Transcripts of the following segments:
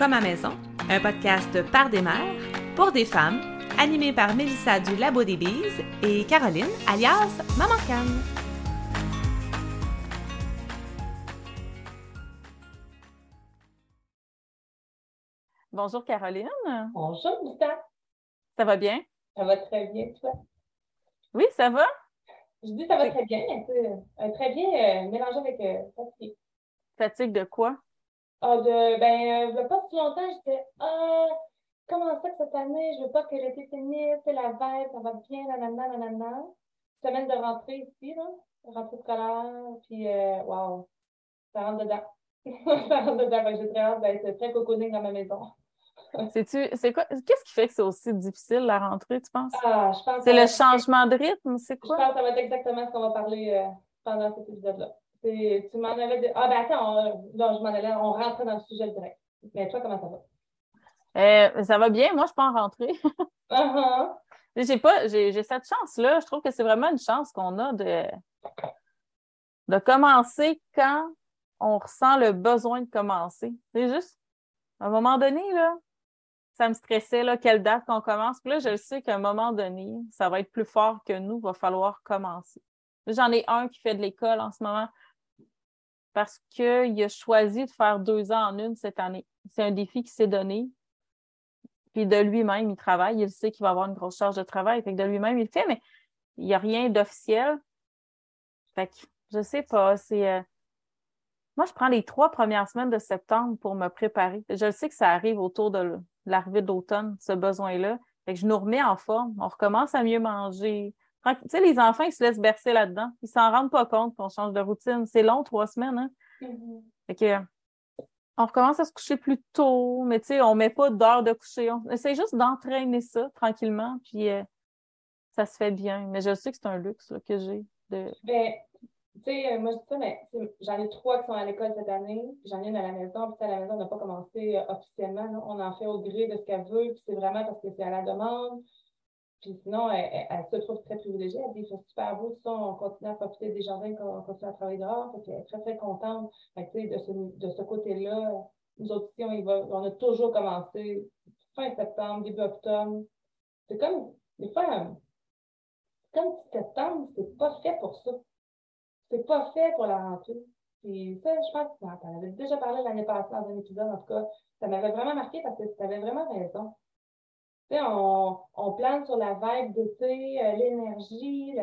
Comme à maison, un podcast par des mères, pour des femmes, animé par Mélissa du Labo des Bises et Caroline, alias Maman Canne. Bonjour Caroline. Bonjour Mélissa. Ça va bien? Ça va très bien, toi? Oui, ça va? Je dis ça va très bien, un peu, euh, très bien euh, mélangé avec euh, fatigue. Fatigue de quoi? Ah, de, ben, il pas si longtemps, j'étais, ah, comment ça que cette année, je veux pas que l'été finisse, c'est la veille, ça va bien, nanana, nanana. Semaine de rentrée ici, là, rentrée scolaire, puis, euh, wow, ça rentre dedans. ça rentre dedans, j'ai très hâte d'être très cocooning dans ma maison. C'est-tu, c'est quoi, qu'est-ce qui fait que c'est aussi difficile la rentrée, tu penses? Ah, je pense c'est le changement de rythme, c'est Je quoi? pense que ça va être exactement ce qu'on va parler euh, pendant cet épisode-là. Tu m'en avais dit. Ah, ben attends, on, non, je m'en allais, on rentrait dans le sujet direct. Mais toi, comment ça va? Euh, ça va bien, moi je pas en rentrée. Ah, j'ai pas, j'ai, cette chance-là. Je trouve que c'est vraiment une chance qu'on a de, de commencer quand on ressent le besoin de commencer. C'est juste, à un moment donné, là, ça me stressait, là, quelle date qu'on commence. Puis là, je le sais qu'à un moment donné, ça va être plus fort que nous, va falloir commencer. J'en ai un qui fait de l'école en ce moment parce qu'il a choisi de faire deux ans en une cette année. C'est un défi qui s'est donné. Puis de lui-même, il travaille. Il sait qu'il va avoir une grosse charge de travail. Fait que de lui-même, il le fait, mais il n'y a rien d'officiel. Fait que je sais pas. C'est. euh, Moi, je prends les trois premières semaines de septembre pour me préparer. Je sais que ça arrive autour de l'arrivée d'automne, ce besoin-là. Fait que je nous remets en forme. On recommence à mieux manger. Tu sais, les enfants, ils se laissent bercer là-dedans. Ils s'en rendent pas compte qu'on change de routine. C'est long, trois semaines, hein? mhm. Fait que, on recommence à se coucher plus tôt, mais tu sais, on met pas d'heure de coucher. On essaie juste d'entraîner ça tranquillement, puis euh, ça se fait bien. Mais je sais que c'est un luxe là, que j'ai. De... Ben, tu sais, euh, moi, je dis ça, mais j'en ai trois qui sont à l'école cette année, j'en ai une à la maison, puis à la maison, on n'a pas commencé euh, officiellement. là. On en fait au gré de ce qu'elle veut, puis c'est vraiment parce que c'est à la demande. Puis sinon, elle, elle- elle se trouve très privilégiée. Elle dit, fait super beau, ça, on continue à profiter des jardins, on continue à travailler dehors. Fait qu'elle est très, très contente. Fait que, de ce, de ce côté-là, nous autres ici, on, y va, on a toujours commencé fin septembre, début octobre. C'est comme, des fois, c'est comme septembre, c'est pas fait pour ça. C'est pas fait pour la rentrée. Puis ça, je pense que tu en avais déjà parlé l'année passée dans un épisode, en tout cas. Ça m'avait vraiment marqué parce que tu avais vraiment raison. On, on plane sur la vague d'été, euh, l'énergie, le-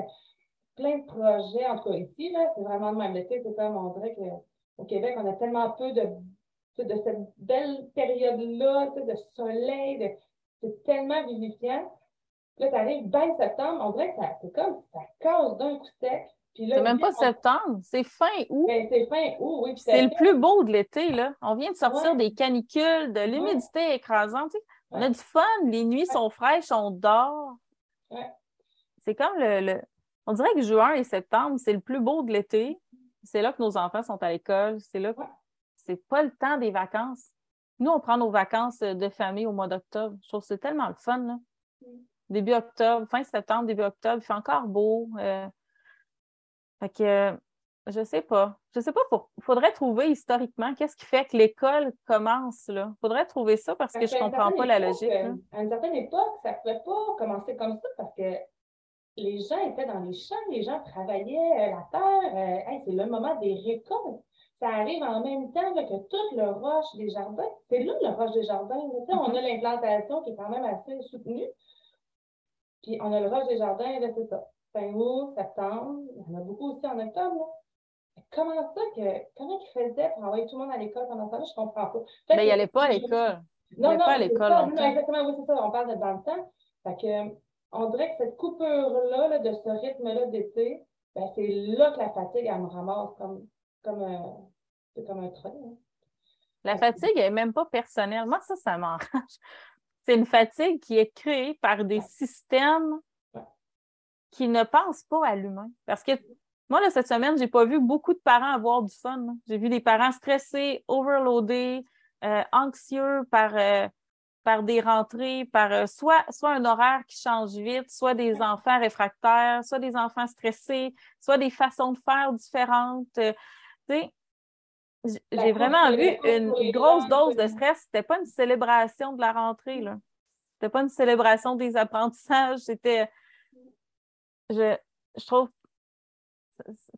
plein de projets. En tout cas, ici, là, c'est vraiment le même. L'été, c'est comme, on dirait qu'au Québec, on a tellement peu de, de cette belle période-là, de soleil, de, c'est tellement vivifiant. Là, tu arrives ben septembre, on dirait que ça, c'est comme, ça casse d'un coup sec. Puis là, C'est même pas on- septembre, c'est fin août. ben, c'est fin août, oui. puis C'est le plus beau de l'été, là. On vient de sortir Ouais. des canicules, de l'humidité écrasante. tu sais. On a du fun, les nuits sont fraîches, on dort. C'est comme le, le- On dirait que juin et septembre, c'est le plus beau de l'été. C'est là que nos enfants sont à l'école. C'est là que c'est pas le temps des vacances. Nous, on prend nos vacances de famille au mois d'octobre. Je trouve que c'est tellement le fun, là. Mm. Début octobre, fin septembre, début octobre, il fait encore beau. euh, Fait que euh, je sais pas. Je sais pas. Pour... Faudrait trouver historiquement qu'est-ce qui fait que l'école commence là. Faudrait trouver ça parce que Parce je comprends pas la logique. euh, À une certaine époque, ça ne pouvait pas commencer comme ça parce que les gens étaient dans les champs, les gens travaillaient euh, la terre. euh, hey, c'est le moment des récoltes. Ça arrive en même temps là, que tout le roche des jardins. C'est là le roche des jardins. On a l'implantation qui est quand même assez soutenue. Puis on a le roche des jardins, là, c'est ça. Fin août, septembre, il y en a beaucoup aussi en octobre. là. Comment ça que. Comment ils faisaient pour envoyer tout le monde à l'école pendant ça? Je comprends pas. Peut-être Ben, il que- allait pas à l'école. non, non, pas à l'école. Non, exactement, oui, c'est ça. On parle de dans le temps. Fait que, on dirait que cette coupure-là, là, de ce rythme-là d'été, ben, c'est là que la fatigue, elle me ramasse comme, comme, un, c'est comme un train. hein. La fatigue est même pas personnelle. Moi, ça, ça m'enrage. C'est une fatigue qui est créée par des systèmes qui ne pensent pas à l'humain. Parce que moi, là, cette semaine, j'ai pas vu beaucoup de parents avoir du fun. J'ai vu des parents stressés, overloadés, euh, anxieux par, euh, par des rentrées, par euh, soit, soit un horaire qui change vite, soit des enfants réfractaires, soit des enfants stressés, soit des façons de faire différentes. tu sais, j'ai vraiment vu une grosse dose de stress. C'était pas une célébration de la rentrée, là. C'était pas une célébration des apprentissages. C'était. Je, je trouve.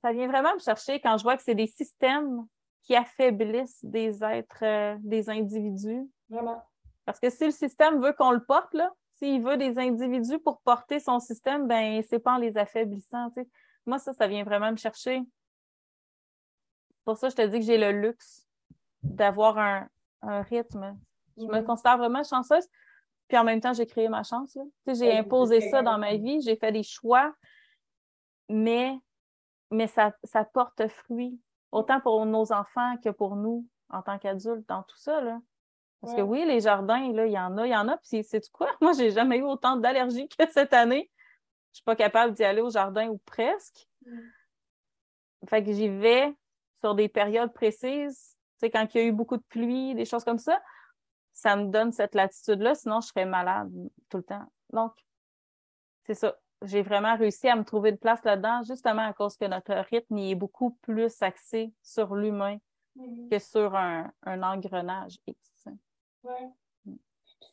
Ça vient vraiment me chercher quand je vois que c'est des systèmes qui affaiblissent des êtres, euh, des individus. Vraiment. Parce que si le système veut qu'on le porte, là, s'il veut des individus pour porter son système, ben c'est pas en les affaiblissant. Moi, ça, ça vient vraiment me chercher. Pour ça, je te dis que j'ai le luxe d'avoir un, rythme. Je me considère vraiment chanceuse. Puis en même temps, j'ai créé ma chance. J'ai imposé ça dans ma vie, j'ai fait des choix, mais, mais ça, ça porte fruit, autant pour nos enfants que pour nous en tant qu'adultes dans tout ça. Là. Parce que oui, les jardins, là, il y en a, il y en a. Puis c'est quoi? Moi, j'ai jamais eu autant d'allergies que cette année. Je suis pas capable d'y aller au jardin ou presque. Mm. Fait que j'y vais sur des périodes précises. Tu sais, quand il y a eu beaucoup de pluie, des choses comme ça, ça me donne cette latitude-là. Sinon, je serais malade tout le temps. Donc, c'est ça. J'ai vraiment réussi à me trouver une place là-dedans, justement à cause que notre rythme est beaucoup plus axé sur l'humain mm. que sur un, un engrenage oui. Mm.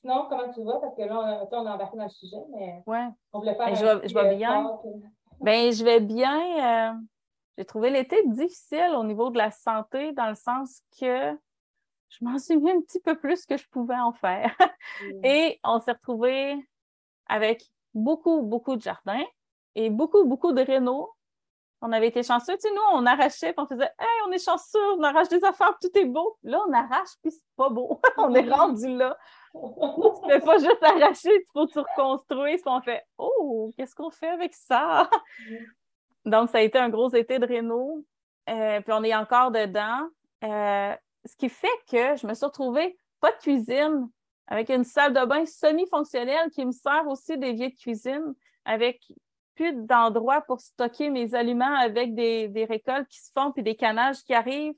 Sinon, comment tu vas? Parce que là, on, on est embarqué dans le sujet, mais ouais. on voulait faire ben, je, vais, je vais bien. Ben, je vais bien. Euh, j'ai trouvé l'été difficile au niveau de la santé, dans le sens que je m'en suis mis un petit peu plus que je pouvais en faire. Mm. Et on s'est retrouvé avec beaucoup, beaucoup de jardins et beaucoup, beaucoup de rénaux on avait été chanceux. Tu sais, nous, on arrachait, puis on faisait Hey, on est chanceux, on arrache des affaires, tout est beau. Là, on arrache, puis c'est pas beau. on est rendu là. tu ne pas juste arracher, il faut que tu reconstruises, puis on fait Oh, qu'est-ce qu'on fait avec ça? Donc, ça a été un gros été de réno. Euh, puis on est encore dedans. Euh, ce qui fait que je me suis retrouvée pas de cuisine, avec une salle de bain semi-fonctionnelle qui me sert aussi des d'évier de cuisine, avec plus d'endroits pour stocker mes aliments avec des, récoltes qui se font puis des canages qui arrivent,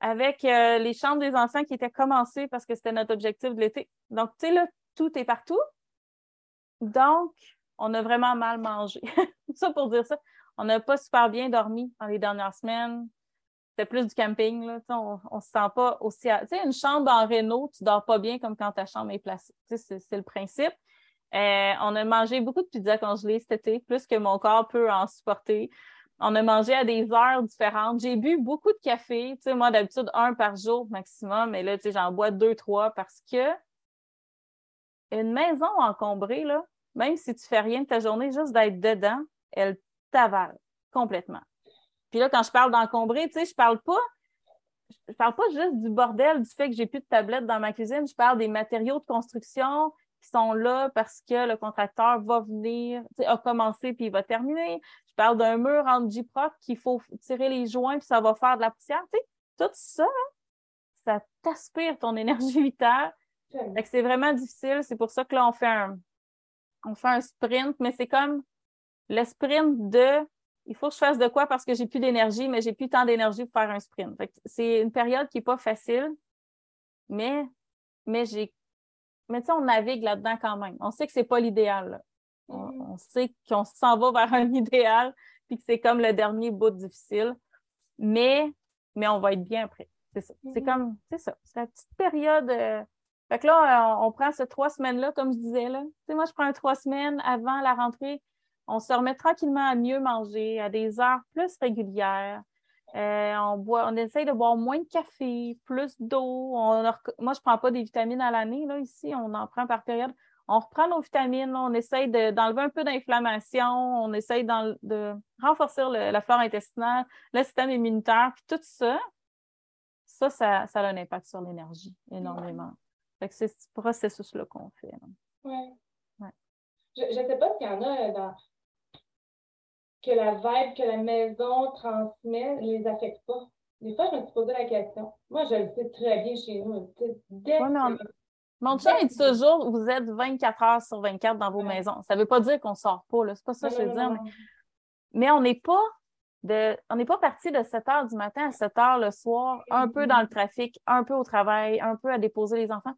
avec euh, les chambres des enfants qui étaient commencées parce que c'était notre objectif de l'été. Donc, tu sais, là, tout est partout. Donc, on a vraiment mal mangé. ça pour dire ça. On n'a pas super bien dormi dans les dernières semaines. C'était plus du camping, là. On, on se sent pas aussi. Tu sais, une chambre en réno, tu dors pas bien comme quand ta chambre est placée. c'est le principe. Euh, on a mangé beaucoup de pizza congelée cet été, plus que mon corps peut en supporter. On a mangé à des heures différentes. J'ai bu beaucoup de café. Tu sais, moi, d'habitude, un par jour maximum, mais là, j'en bois deux, trois parce que une maison encombrée, là, même si tu fais rien de ta journée, juste d'être dedans, elle t'avale complètement. Puis là, quand je parle d'encombrer, tu sais, je parle pas je parle pas juste du bordel du fait que j'ai plus de tablettes dans ma cuisine, je parle des matériaux de construction, qui sont là parce que le contracteur va venir, a commencé puis il va terminer. Je parle d'un mur en J-Proc qu'il faut tirer les joints puis ça va faire de la poussière. tout ça, ça t'aspire ton énergie vitale. C'est vraiment difficile. C'est pour ça que là, on fait un, on fait un sprint, mais c'est comme le sprint de il faut que je fasse de quoi parce que j'ai plus d'énergie, mais j'ai plus tant d'énergie pour faire un sprint. C'est une période qui n'est pas facile, mais, mais j'ai mais tu sais, on navigue là-dedans quand même. On sait que c'est pas l'idéal. Mm-hmm. On, sait qu'on s'en va vers un idéal, puis que c'est comme le dernier bout difficile. Mais, mais on va être bien après. C'est ça. C'est mm-hmm. comme, c'est ça. C'est la petite période. Euh, fait que là, on, prend ces trois semaines-là, comme je disais, là. Tu sais, moi, je prends trois semaines avant la rentrée. On se remet tranquillement à mieux manger, à des heures plus régulières. Euh, on, boit, on essaye de boire moins de café, plus d'eau. moi, je ne prends pas des vitamines à l'année, là, ici, on en prend par période. On reprend nos vitamines, on essaye d'enlever un peu d'inflammation, on essaye de renforcer la flore intestinale, le système immunitaire, puis tout ça, ça, ça, a un impact sur l'énergie énormément. c'est ce processus-là qu'on fait. Oui. Ouais. Je ne sais pas s'il y en a dans, que la vibe que la maison transmet ne les affecte pas. Des fois, je me suis posé la question. Moi, je le sais très bien chez nous. Dès Mon chien dit toujours vous êtes 24 heures sur 24 dans vos maisons. Ça ne veut pas dire qu'on ne sort pas, c'est pas ça que je veux dire. Mais, on n'est pas de. On n'est pas parti de 7 heures du matin à 7 heures le soir, un peu dans le trafic, un peu au travail, un peu à déposer les enfants.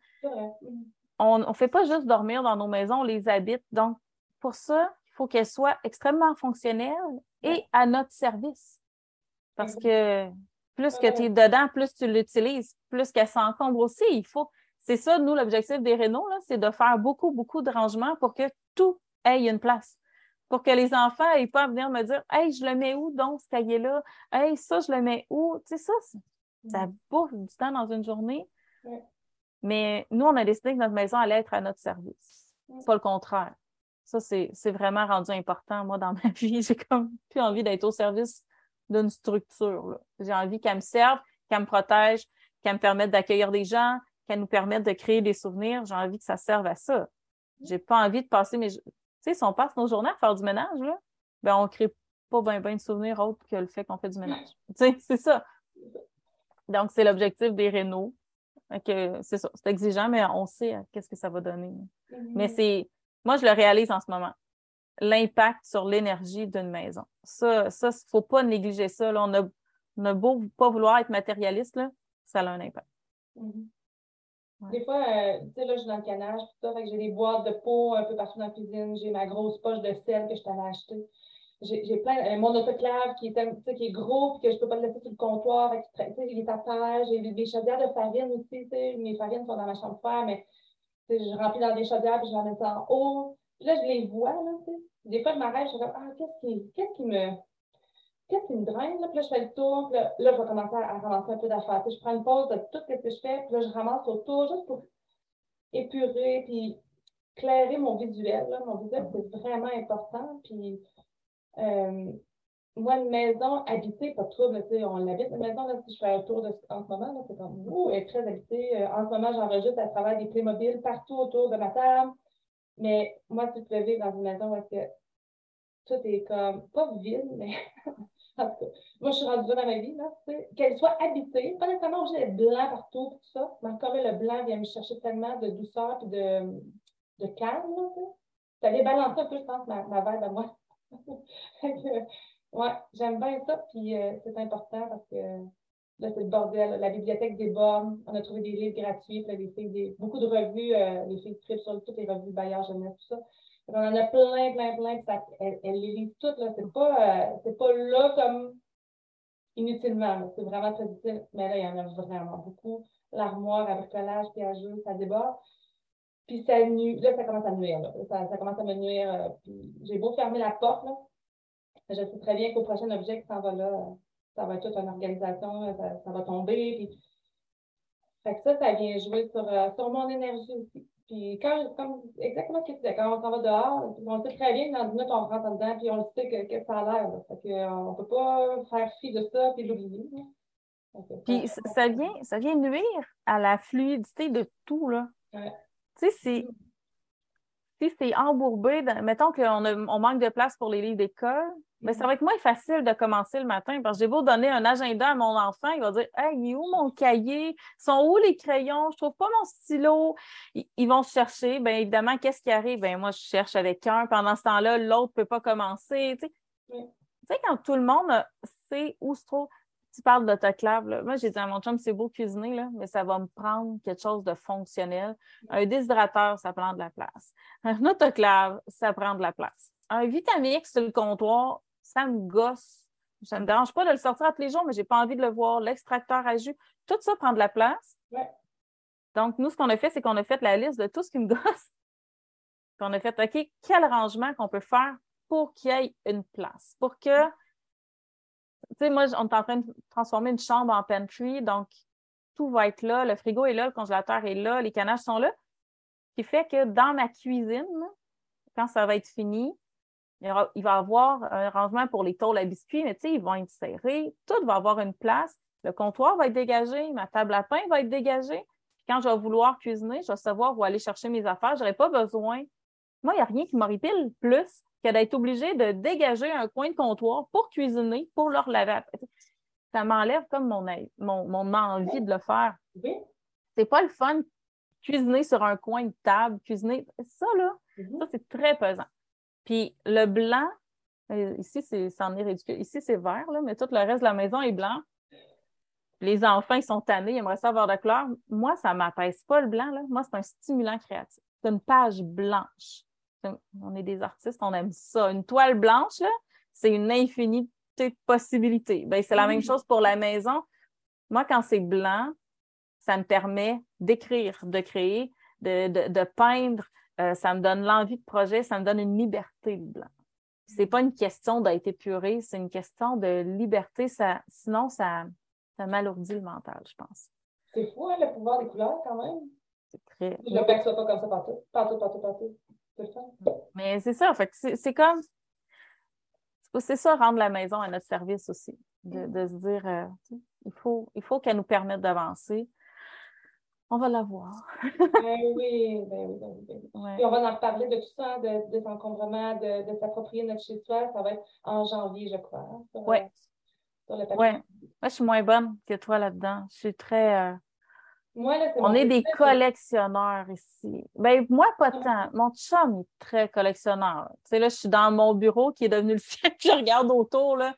On ne fait pas juste dormir dans nos maisons, on les habite. Donc, pour ça, il faut qu'elle soit extrêmement fonctionnelle et à notre service. Parce que Plus que tu es dedans, plus tu l'utilises, plus qu'elle s'encombre aussi. Il faut. C'est ça, nous, l'objectif des rénaux, c'est de faire beaucoup, beaucoup de rangements pour que tout ait une place. Pour que les enfants n'aient pas à venir me dire Hey, je le mets où donc ce cahier-là? Hey, ça, je le mets où? Tu sais, ça, ça bouffe du temps dans une journée. Mais nous, on a décidé que notre maison allait être à notre service. Pas le contraire. Ça, c'est vraiment rendu important, moi, dans ma vie. J'ai comme plus envie d'être au service d'une structure. J'ai envie qu'elle me serve, qu'elle me protège, qu'elle me permette d'accueillir des gens, qu'elle nous permette de créer des souvenirs. J'ai envie que ça serve à ça. J'ai pas envie de passer mes. Tu sais, si on passe nos journées à faire du ménage, là, ben on crée pas bien ben de souvenirs autres que le fait qu'on fait du ménage. Tu sais, c'est ça. Donc, c'est l'objectif des rénaux. C'est ça. C'est exigeant, mais on sait qu'est-ce que ça va donner. Mm-hmm. Mais c'est. Moi, je le réalise en ce moment. L'impact sur l'énergie d'une maison. Ça, ça, il ne faut pas négliger ça. On, a, on beau pas vouloir être matérialiste, là, ça a un impact. Mm-hmm. Des fois, euh, tu sais, là, je suis dans le canage, j'ai des boîtes de peau un peu partout dans la cuisine, j'ai ma grosse poche de sel que je t'avais acheté j'ai plein, euh, mon autoclave qui est, qui est gros, puis que je ne peux pas le laisser sur le comptoir, il est à terre, j'ai des chaudières de farine aussi, mes farines sont dans ma chambre froide, mais je remplis dans des chaudières, puis je ramène ça en haut. Puis là, je les vois, là, Des fois, je m'arrête, je suis comme, ah, qu'est-ce qui, qu'est-ce qui me, qu'est-ce qui me draine, là? Puis là, je fais le tour, puis là, là je vais commencer à, ramasser un peu d'affaires. je prends une pause de tout ce que je fais, puis là, je ramasse autour juste pour épurer, puis clairer mon visuel, là. Mon visuel, c'est vraiment important, puis euh, moi, une maison habitée, pas de trouble, on l'habite, une maison, là, si je fais un tour de, en ce moment, c'est comme, oh, elle est très habitée. Euh, en ce moment, j'enregistre à travers des Playmobil partout autour de ma table. Mais moi, si tu peux vivre dans une maison où que tout est comme, pas vide, mais en tout cas, moi, je suis rendue dans ma vie, là, qu'elle soit habitée, pas nécessairement obligée d'être blanc partout, tout ça, mais encore le blanc vient me chercher tellement de douceur et de, de calme, là, ça vient balancer un peu, je pense, ma, ma vibe à moi. ouais, j'aime bien ça, puis euh, c'est important parce que là, c'est le bordel. La bibliothèque déborde. On a trouvé des livres gratuits, là, des, beaucoup de revues, euh, les filles trip sur toutes les revues Bayard Jeunesse, tout ça. On en a plein, plein, plein, puis ça, elles, les lisent toutes. Là. C'est, pas, euh, c'est pas là comme inutilement. C'est vraiment très utile. Mais là, il y en a vraiment beaucoup. L'armoire à bricolage, puis à jeu, ça déborde. Puis ça nuit, là, ça commence à nuire. Là. Ça, commence à me nuire. Euh, puis j'ai beau fermer la porte, là, je sais très bien qu'au prochain objet qui s'en va là, ça va être toute une organisation, ça, ça va tomber. Puis... Fait que ça, ça vient jouer sur, euh, sur mon énergie aussi. Puis quand, comme exactement ce que tu disais, quand on s'en va dehors, on sait très bien que dans 10 minutes, on rentre dedans, puis on le sait que, que ça a l'air. Fait qu'on ne peut pas faire fi de ça puis l'oublier. Puis ça vient, ça vient nuire à la fluidité de tout, là. Ouais. Tu sais, si c'est embourbé, mettons qu'on on manque de place pour les livres d'école, mais ça va être moins facile de commencer le matin parce que j'ai beau donner un agenda à mon enfant, il va dire Hey, il est où mon cahier? Sont où les crayons? Je trouve pas mon stylo. Ils, vont chercher. Bien évidemment, qu'est-ce qui arrive? Ben moi, je cherche avec un. Pendant ce temps-là, l'autre ne peut pas commencer. Tu sais, quand tout le monde sait où se trouve tu parles d'autoclave. Moi, j'ai dit à mon chum, c'est beau cuisiner, là, mais ça va me prendre quelque chose de fonctionnel. Un déshydrateur, ça prend de la place. Un autoclave, ça prend de la place. Un Vitamix sur le comptoir, ça me gosse. Ça ne me dérange pas de le sortir à tous les jours, mais je n'ai pas envie de le voir. L'extracteur à jus, tout ça prend de la place. Donc, nous, ce qu'on a fait, c'est qu'on a fait la liste de tout ce qui me gosse. Puis on a fait, OK, quel rangement qu'on peut faire pour qu'il y ait une place, pour que tu sais, moi, on est en train de transformer une chambre en pantry, donc tout va être là, le frigo est là, le congélateur est là, les canages sont là. Ce qui fait que dans ma cuisine, quand ça va être fini, il, va y avoir un rangement pour les tôles à biscuits, mais tu sais, ils vont être serrés, tout va avoir une place. Le comptoir va être dégagé, ma table à pain va être dégagée. quand je vais vouloir cuisiner, je vais savoir où aller chercher mes affaires. Je n'aurai pas besoin. Moi, il n'y a rien qui m'horripile plus que d'être obligé de dégager un coin de comptoir pour cuisiner, pour leur laver. Ça m'enlève comme mon, mon, envie de le faire. C'est pas le fun cuisiner sur un coin de table, cuisiner. Ça, là, mm-hmm. ça, c'est très pesant. Puis le blanc, euh, ici, c'est, en est ridicule. Ici, c'est vert, là, mais tout le reste de la maison est blanc. Les enfants, ils sont tannés, ils aimeraient ça avoir de couleur. Moi, ça ne m'apaise pas le blanc. Là. Moi, c'est un stimulant créatif. C'est une page blanche on est des artistes, on aime ça. Une toile blanche, c'est une infinité de possibilités. Ben, c'est la même chose pour la maison. Moi, quand c'est blanc, ça me permet d'écrire, de créer, de, peindre. Euh, ça me donne l'envie de projet, ça me donne une liberté, le blanc. C'est pas une question d'être épuré, c'est une question de liberté. Ça, sinon, ça, ça m'alourdit le mental, je pense. C'est fou, hein, le pouvoir des couleurs, quand même. C'est très. Je ne perçois pas comme ça partout. Partout, partout, partout. Mais c'est ça, fait c'est comme. C'est ça, rendre la maison à notre service aussi. De, de se dire, euh, il faut, il faut qu'elle nous permette d'avancer. On va la voir. ben oui, ben oui, ben oui. Ben on va en reparler de tout ça, de, des encombrements, de, de s'approprier notre chez-soi. Ça va être en janvier, je crois. oui. Oui. Moi, je suis moins bonne que toi là-dedans. Je suis très. Euh, moi, là, on est des collectionneurs ici. Ben, moi, pas tant. Mon chum est très collectionneur. Tu sais, là, je suis dans mon bureau qui est devenu le sien. Je regarde autour, là.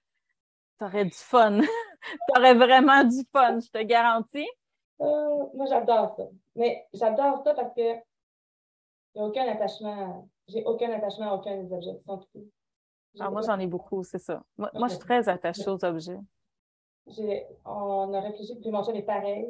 T'aurais du fun. T'aurais vraiment du fun, je te garantis. Euh, moi, j'adore ça. Mais j'adore ça parce que a aucun attachement. J'ai aucun attachement à aucun des objets Ah, moi, j'en ai beaucoup, c'est ça. Moi, je suis très attachée aux objets. On a réfléchi, puis mon chum est pareil.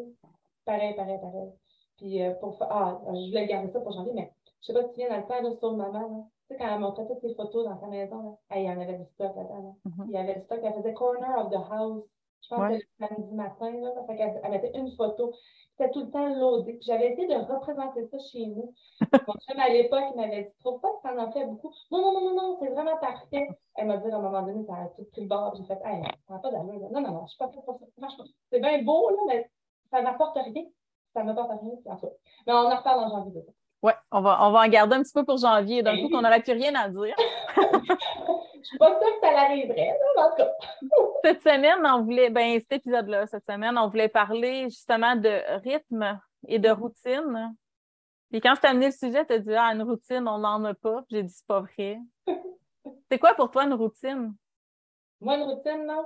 Pareil, pareil, pareil. Puis euh, pour Ah, je voulais garder ça pour janvier, mais je ne sais pas si tu viens dans le temps là, sur maman. Là. Tu sais, quand elle montrait toutes ses photos dans sa maison, là, il y en avait du stock là-dedans. Mm-hmm. Il y avait du stock. Elle faisait Corner of the House. Je pense que le samedi matin, là, fait elle mettait une photo. C'était tout le temps loadé. J'avais essayé de représenter ça chez nous. Mon chum, à l'époque, il m'avait dit Trouve pas que ça en fait beaucoup. Non, non, non, non, non, c'est vraiment parfait. Elle m'a dit à un moment donné, ça a tout pris le bord. J'ai fait Hey, ça n'a pas d'allure. Non, non, non, je suis pas pour ça. C'est bien beau, là, mais ça n'apporte rien. Ça m'apporte rien. Mais on en reparle en janvier. Oui, on va, on va en garder un petit peu pour janvier. D'un coup, qu'on n'aurait plus rien à dire. Je suis pas sûre que ça l'arriverait, en tout cas. cette semaine, on voulait, ben, cet épisode-là, cette semaine, on voulait parler justement de rythme et de routine. Puis quand je t'ai amené le sujet, tu as dit, ah, une routine, on n'en a pas. J'ai dit, c'est pas vrai. c'est quoi pour toi une routine? Moi, une routine, non.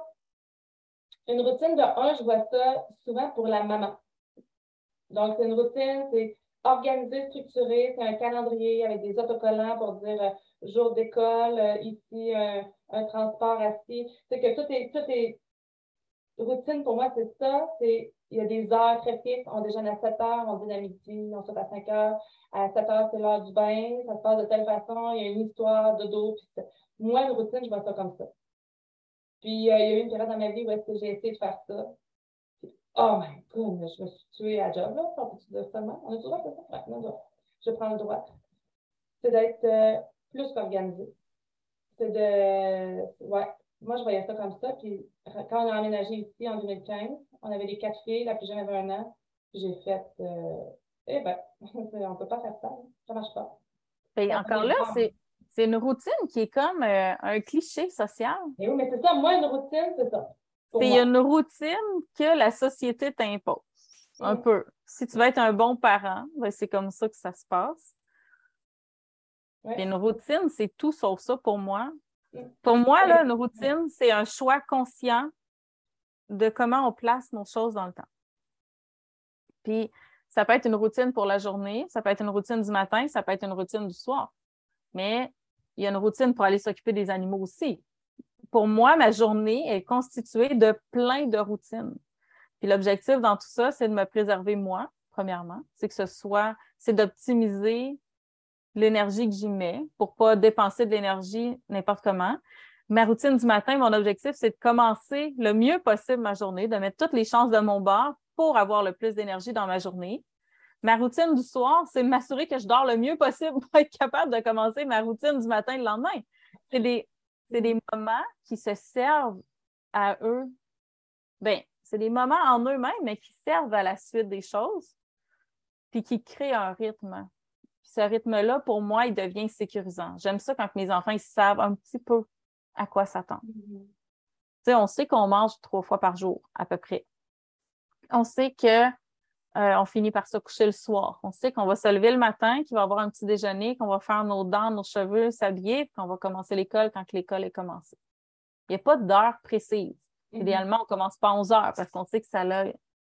Une routine de un, je vois ça souvent pour la maman. Donc, c'est une routine, c'est organisé, structuré, c'est un calendrier avec des autocollants pour dire euh, jour d'école, euh, ici un transport assis. C'est que tout est, est routine pour moi, c'est ça. C'est il y a des heures très fixes. On déjeune à 7 heures, on dîne à midi, on saute à 5 heures. À 7 heures, c'est l'heure du bain. Ça se passe de telle façon. Il y a une histoire de dos. moi, une routine, je vois ça comme ça. Puis, euh, il y a eu une période dans ma vie où est-ce que j'ai essayé de faire ça. oh my god, je me suis tuée à job, là. On peut-tu dire seulement? On a toujours fait ça? Je prends le droit. C'est d'être euh, plus organisé. C'est de. Ouais. Moi, je voyais ça comme ça. Puis quand on a emménagé ici en 2015, on avait les quatre filles, la plus jeune avait un an. J'ai fait. Euh, eh ben, on ne peut pas faire ça. Ça ne marche pas. Et encore là, c'est. C'est une routine qui est comme euh, un cliché social. Et eh oui, mais c'est ça. Moi, une routine, c'est ça. C'est une routine que la société t'impose. Un peu. Si tu veux être un bon parent, ben, c'est comme ça que ça se passe. Une routine, c'est tout sauf ça pour moi. Pour moi, là, une routine, c'est un choix conscient de comment on place nos choses dans le temps. Puis, ça peut être une routine pour la journée, ça peut être une routine du matin, ça peut être une routine du soir. Mais il y a une routine pour aller s'occuper des animaux aussi. Pour moi, ma journée est constituée de plein de routines. Puis l'objectif dans tout ça, c'est de me préserver moi, premièrement. C'est que ce soit, c'est d'optimiser l'énergie que j'y mets pour pas dépenser de l'énergie n'importe comment. Ma routine du matin, mon objectif, c'est de commencer le mieux possible ma journée, de mettre toutes les chances de mon bord pour avoir le plus d'énergie dans ma journée. Ma routine du soir, c'est de m'assurer que je dors le mieux possible pour être capable de commencer ma routine du matin le lendemain. C'est des, des moments qui se servent à eux. Bien, c'est des moments en eux-mêmes, mais qui servent à la suite des choses, puis qui créent un rythme ce rythme-là, pour moi, il devient sécurisant. J'aime ça quand mes enfants ils savent un petit peu à quoi s'attendre. Mm-hmm. On sait qu'on mange trois fois par jour, à peu près. On sait que euh, on finit par se coucher le soir. On sait qu'on va se lever le matin, qu'il va avoir un petit déjeuner, qu'on va faire nos dents, nos cheveux, s'habiller, puis qu'on va commencer l'école quand l'école est commencée. Il n'y a pas d'heure précise. Mm-hmm. Idéalement, on ne commence pas à 11 heures parce qu'on sait que ça a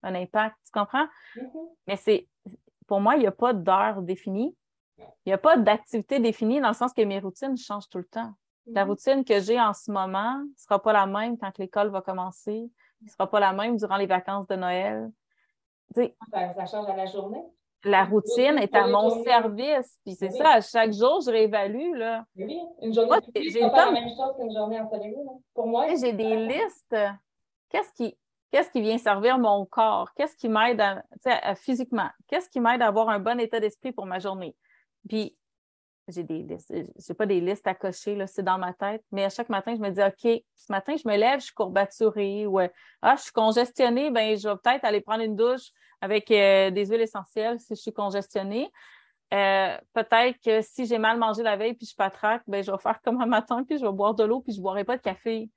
un impact. Tu comprends? Mm-hmm. Mais c'est pour moi, il n'y a pas d'heure définie. Il n'y a pas d'activité définie dans le sens que mes routines changent tout le temps. La mhm. routine que j'ai en ce moment ne sera pas la même quand l'école va commencer, ne sera pas la même durant les vacances de Noël. Ça, ça change à la journée. La routine est à mon service. Puis c'est ça, à chaque jour, je réévalue. Là. Oui, une journée Moi, j'ai pas la même chose qu'une journée ensoleillée. Pour moi, j'ai des listes. Qu'est-ce qui, qu'est-ce qui vient servir mon corps? Qu'est-ce qui m'aide à, physiquement? Qu'est-ce qui m'aide à avoir un bon état d'esprit pour ma journée? Puis j'ai des j'ai pas des listes à cocher, là, c'est dans ma tête, mais à chaque matin, je me dis, OK, ce matin, je me lève, je suis courbaturée ou ah, je suis congestionnée, ben je vais peut-être aller prendre une douche avec euh, des huiles essentielles si je suis congestionnée. Euh, peut-être que si j'ai mal mangé la veille puis je patraque, ben je vais faire comme un matin, puis je vais boire de l'eau, puis je ne boirai pas de café.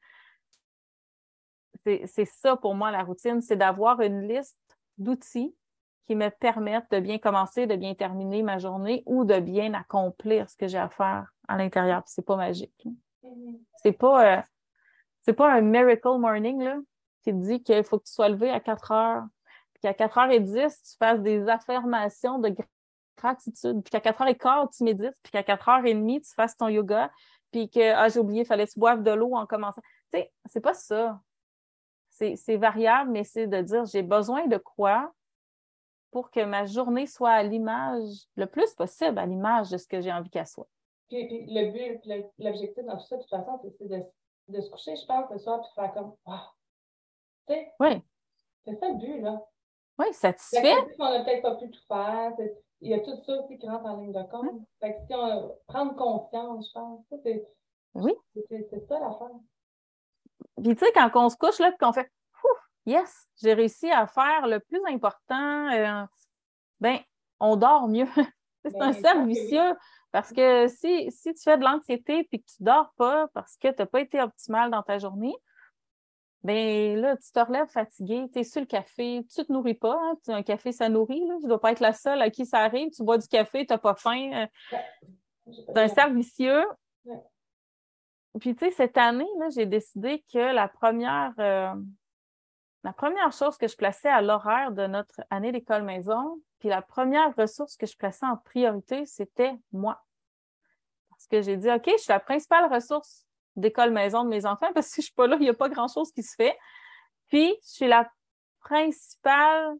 C'est ça pour moi la routine, c'est d'avoir une liste d'outils qui me permettent de bien commencer, de bien terminer ma journée ou de bien accomplir ce que j'ai à faire à l'intérieur. C'est pas magique. Mm-hmm. C'est pas, euh, c'est pas un miracle morning là, qui te dit qu'il faut que tu sois levé à 4 heures, puis qu'à 4h10, tu fasses des affirmations de gratitude, puis qu'à 4h15, tu médites, puis qu'à 4h30, tu fasses ton yoga, puis que, ah, j'ai oublié, il fallait que tu boives de l'eau en commençant. Tu sais, c'est pas ça. C'est variable, mais c'est de dire, j'ai besoin de quoi pour que ma journée soit à l'image, le plus possible à l'image de ce que j'ai envie qu'elle soit. Puis, le but, l'objectif dans tout ça, de toute façon, c'est de, se coucher, je pense, le soir, puis faire comme, ah! Tu sais? Oui. C'est ça le but, là. Oui, satisfait. On n'a peut-être pas pu tout faire. Il y a tout ça aussi qui rentre en ligne de compte. Hum. Fait que si on prendre confiance, je pense, c'est oui. c'est ça l'affaire. Puis tu sais, quand on se couche là, qu'on fait yes, j'ai réussi à faire le plus important, euh, ben, on dort mieux. c'est un ben, cercle vicieux. Parce que si, si tu fais de l'anxiété et que tu ne dors pas parce que tu n'as pas été optimal dans ta journée, ben là, tu te relèves fatigué, tu es sur le café, tu ne te nourris pas. Hein, un café, ça nourrit. Là. Tu ne dois pas être la seule à qui ça arrive. Tu bois du café, tu n'as pas faim. Euh, c'est un cercle vicieux. Puis, tu sais, cette année, j'ai décidé que la première, euh, la première chose que je plaçais à l'horaire de notre année d'école maison, puis la première ressource que je plaçais en priorité, c'était moi. Parce que j'ai dit, OK, je suis la principale ressource d'école maison de mes enfants parce que si je ne suis pas là, il n'y a pas grand-chose qui se fait. Puis, je suis la principale.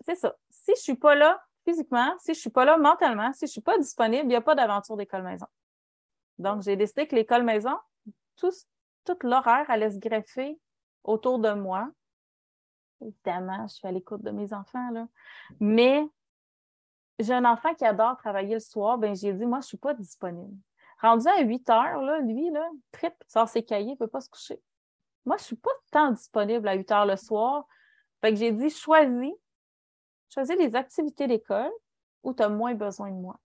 C'est ça. Si je ne suis pas là physiquement, si je ne suis pas là mentalement, si je ne suis pas disponible, il n'y a pas d'aventure d'école maison. Donc, j'ai décidé que l'école maison, tout, toute l'horaire allait se greffer autour de moi. Évidemment, je suis à l'écoute de mes enfants, là. Mais j'ai un enfant qui adore travailler le soir, ben j'ai dit, moi, je ne suis pas disponible. Rendu à 8 heures, là, lui, là, trip, sort ses cahiers, ne peut pas se coucher. Moi, je ne suis pas tant disponible à 8 heures le soir. Fait que j'ai dit, choisis, choisis les activités d'école où tu as moins besoin de moi.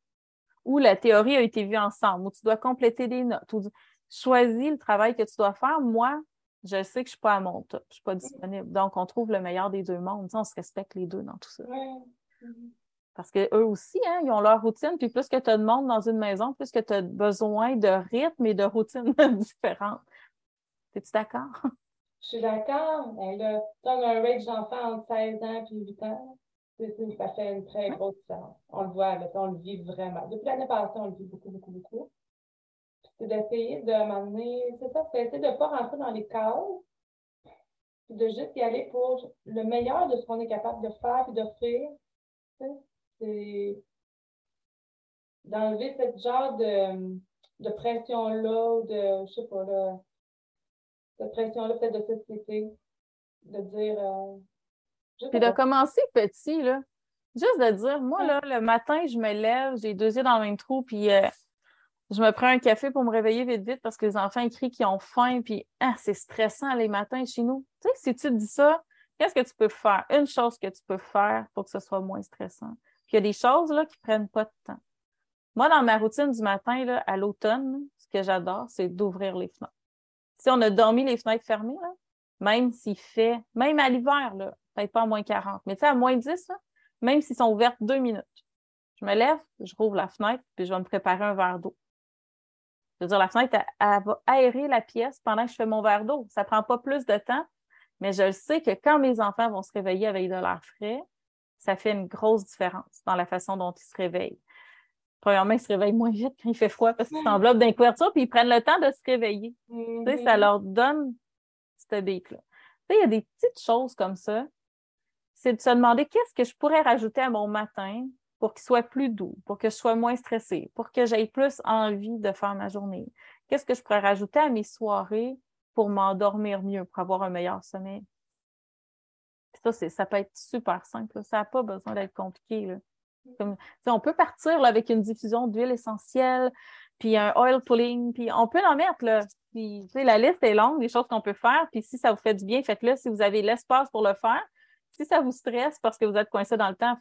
Où la théorie a été vue ensemble, où tu dois compléter des notes. choisis le travail que tu dois faire. Moi, je sais que je ne suis pas à mon top, je ne suis pas disponible. Donc, on trouve le meilleur des deux mondes. on se respecte les deux dans tout ça. Parce qu'eux aussi, hein, ils ont leur routine, puis plus que tu as de monde dans une maison, plus que tu as besoin de rythme et de routine différentes. Es-tu d'accord? Je suis d'accord. Mais là, tu as un range d'enfants entre 16 ans et 8 ans. Ça fait une très grosse différence. On le voit, on le vit vraiment. Depuis l'année passée, on le vit beaucoup, beaucoup, beaucoup. C'est d'essayer de m'amener, c'est ça, c'est d'essayer de ne pas rentrer dans les chaos, de juste y aller pour le meilleur de ce qu'on est capable de faire et d'offrir c'est d'enlever ce genre de, de pression-là, de, je sais pas, là, cette pression-là peut-être de société, de dire... Euh, Puis de commencer petit, là. Juste de dire, moi, là, le matin, je me lève, j'ai deux yeux dans le même trou, puis euh, je me prends un café pour me réveiller vite, vite, parce que les enfants écrivent qu'ils ont faim, puis ah, c'est stressant les matins chez nous. Tu sais, si tu te dis ça, qu'est-ce que tu peux faire? Une chose que tu peux faire pour que ce soit moins stressant. Puis il y a des choses là, qui ne prennent pas de temps. Moi, dans ma routine du matin, là, à l'automne, ce que j'adore, c'est d'ouvrir les fenêtres. Si on a dormi les fenêtres fermées, là, même s'il fait, même à l'hiver, peut-être pas à moins 40, mais tu sais, à moins 10, même s'ils sont ouvertes deux minutes, je me lève, je rouvre la fenêtre, puis je vais me préparer un verre d'eau. Je veux dire, la fenêtre, elle, va aérer la pièce pendant que je fais mon verre d'eau. Ça ne prend pas plus de temps, mais je sais que quand mes enfants vont se réveiller avec de l'air frais, ça fait une grosse différence dans la façon dont ils se réveillent. Premièrement, ils se réveillent moins vite quand il fait froid parce qu'ils s'enveloppent d'un couverture puis ils prennent le temps de se réveiller. Ça mm-hmm. leur donne cette beat-là. il y a des petites choses comme ça. C'est de se demander qu'est-ce que je pourrais rajouter à mon matin pour qu'il soit plus doux, pour que je sois moins stressée, pour que j'aie plus envie de faire ma journée. Qu'est-ce que je pourrais rajouter à mes soirées pour m'endormir mieux, pour avoir un meilleur sommeil? Ça, ça peut être super simple. Ça n'a pas besoin d'être compliqué. on peut partir avec une diffusion d'huile essentielle, puis un oil pulling, puis on peut en mettre. Là. Puis, la liste est longue des choses qu'on peut faire. Puis si ça vous fait du bien, faites-le si vous avez l'espace pour le faire. Si ça vous stresse parce que vous êtes coincé dans le temps,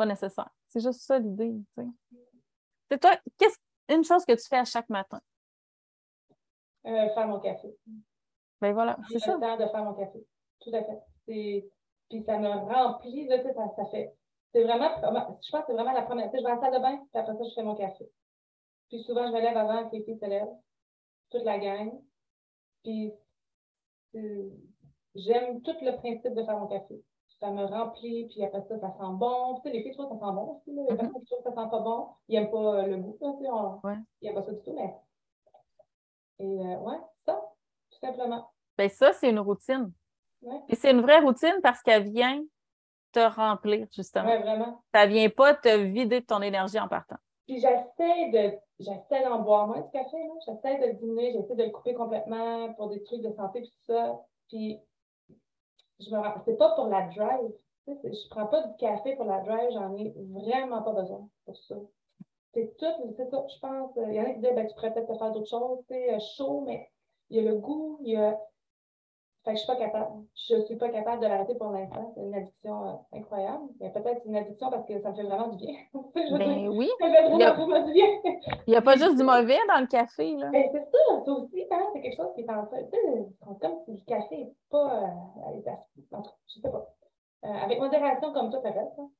pas nécessaire. C'est juste ça l'idée. C'est toi, qu'est-ce une chose que tu fais à chaque matin? Euh, faire mon café. Ben voilà, c'est ça. le temps de faire mon café. Tout à fait. Puis ça me remplit, là, ça, ça fait. C'est vraiment, je pense que c'est vraiment la première. Tu sais, je vais à la salle de bain, puis après ça, je fais mon café. Puis souvent, je me lève avant que les filles se lèvent, toute la gang. Puis j'aime tout le principe de faire mon café. Ça me remplit, puis après ça, ça sent bon. Tu sais, les filles trouvent que ça sent bon aussi. Là. Les mm-hmm. personnes qui trouvent que ça sent pas bon, ils n'aiment pas euh, le goût. Là, tu sais, on, ouais. Ils n'aiment pas ça du tout, mais. Et euh, ouais, ça, tout simplement. Ben ça, c'est une routine. Et c'est une vraie routine parce qu'elle vient te remplir, justement. Oui, vraiment. Ça vient pas te vider de ton énergie en partant. Puis j'essaie de j'essaie d'en boire moins du café, j'essaie de le diminuer, j'essaie de le couper complètement pour des trucs de santé et tout ça. Puis je me c'est pas pour la drive. Je prends pas du café pour la drive, j'en ai vraiment pas besoin pour ça. C'est tout, c'est ça, je pense. Il y en a qui disent ben, tu pourrais peut-être faire d'autres choses, tu sais, chaud, mais il y a le goût, il y a fait que je suis pas capable. Je suis pas capable de l'arrêter pour l'instant. C'est une addiction euh, incroyable. Mais peut-être une addiction parce que ça me fait vraiment du bien. ben oui. Ça fait vraiment, du bien. Il n'y a pas juste du mauvais dans le café, là. Ben, c'est ça, ça aussi, hein, c'est quelque chose qui est en train. Tu sais, comme si le café n'est pas. Euh, je sais pas. Euh, avec modération comme toi, peut-être. Hein.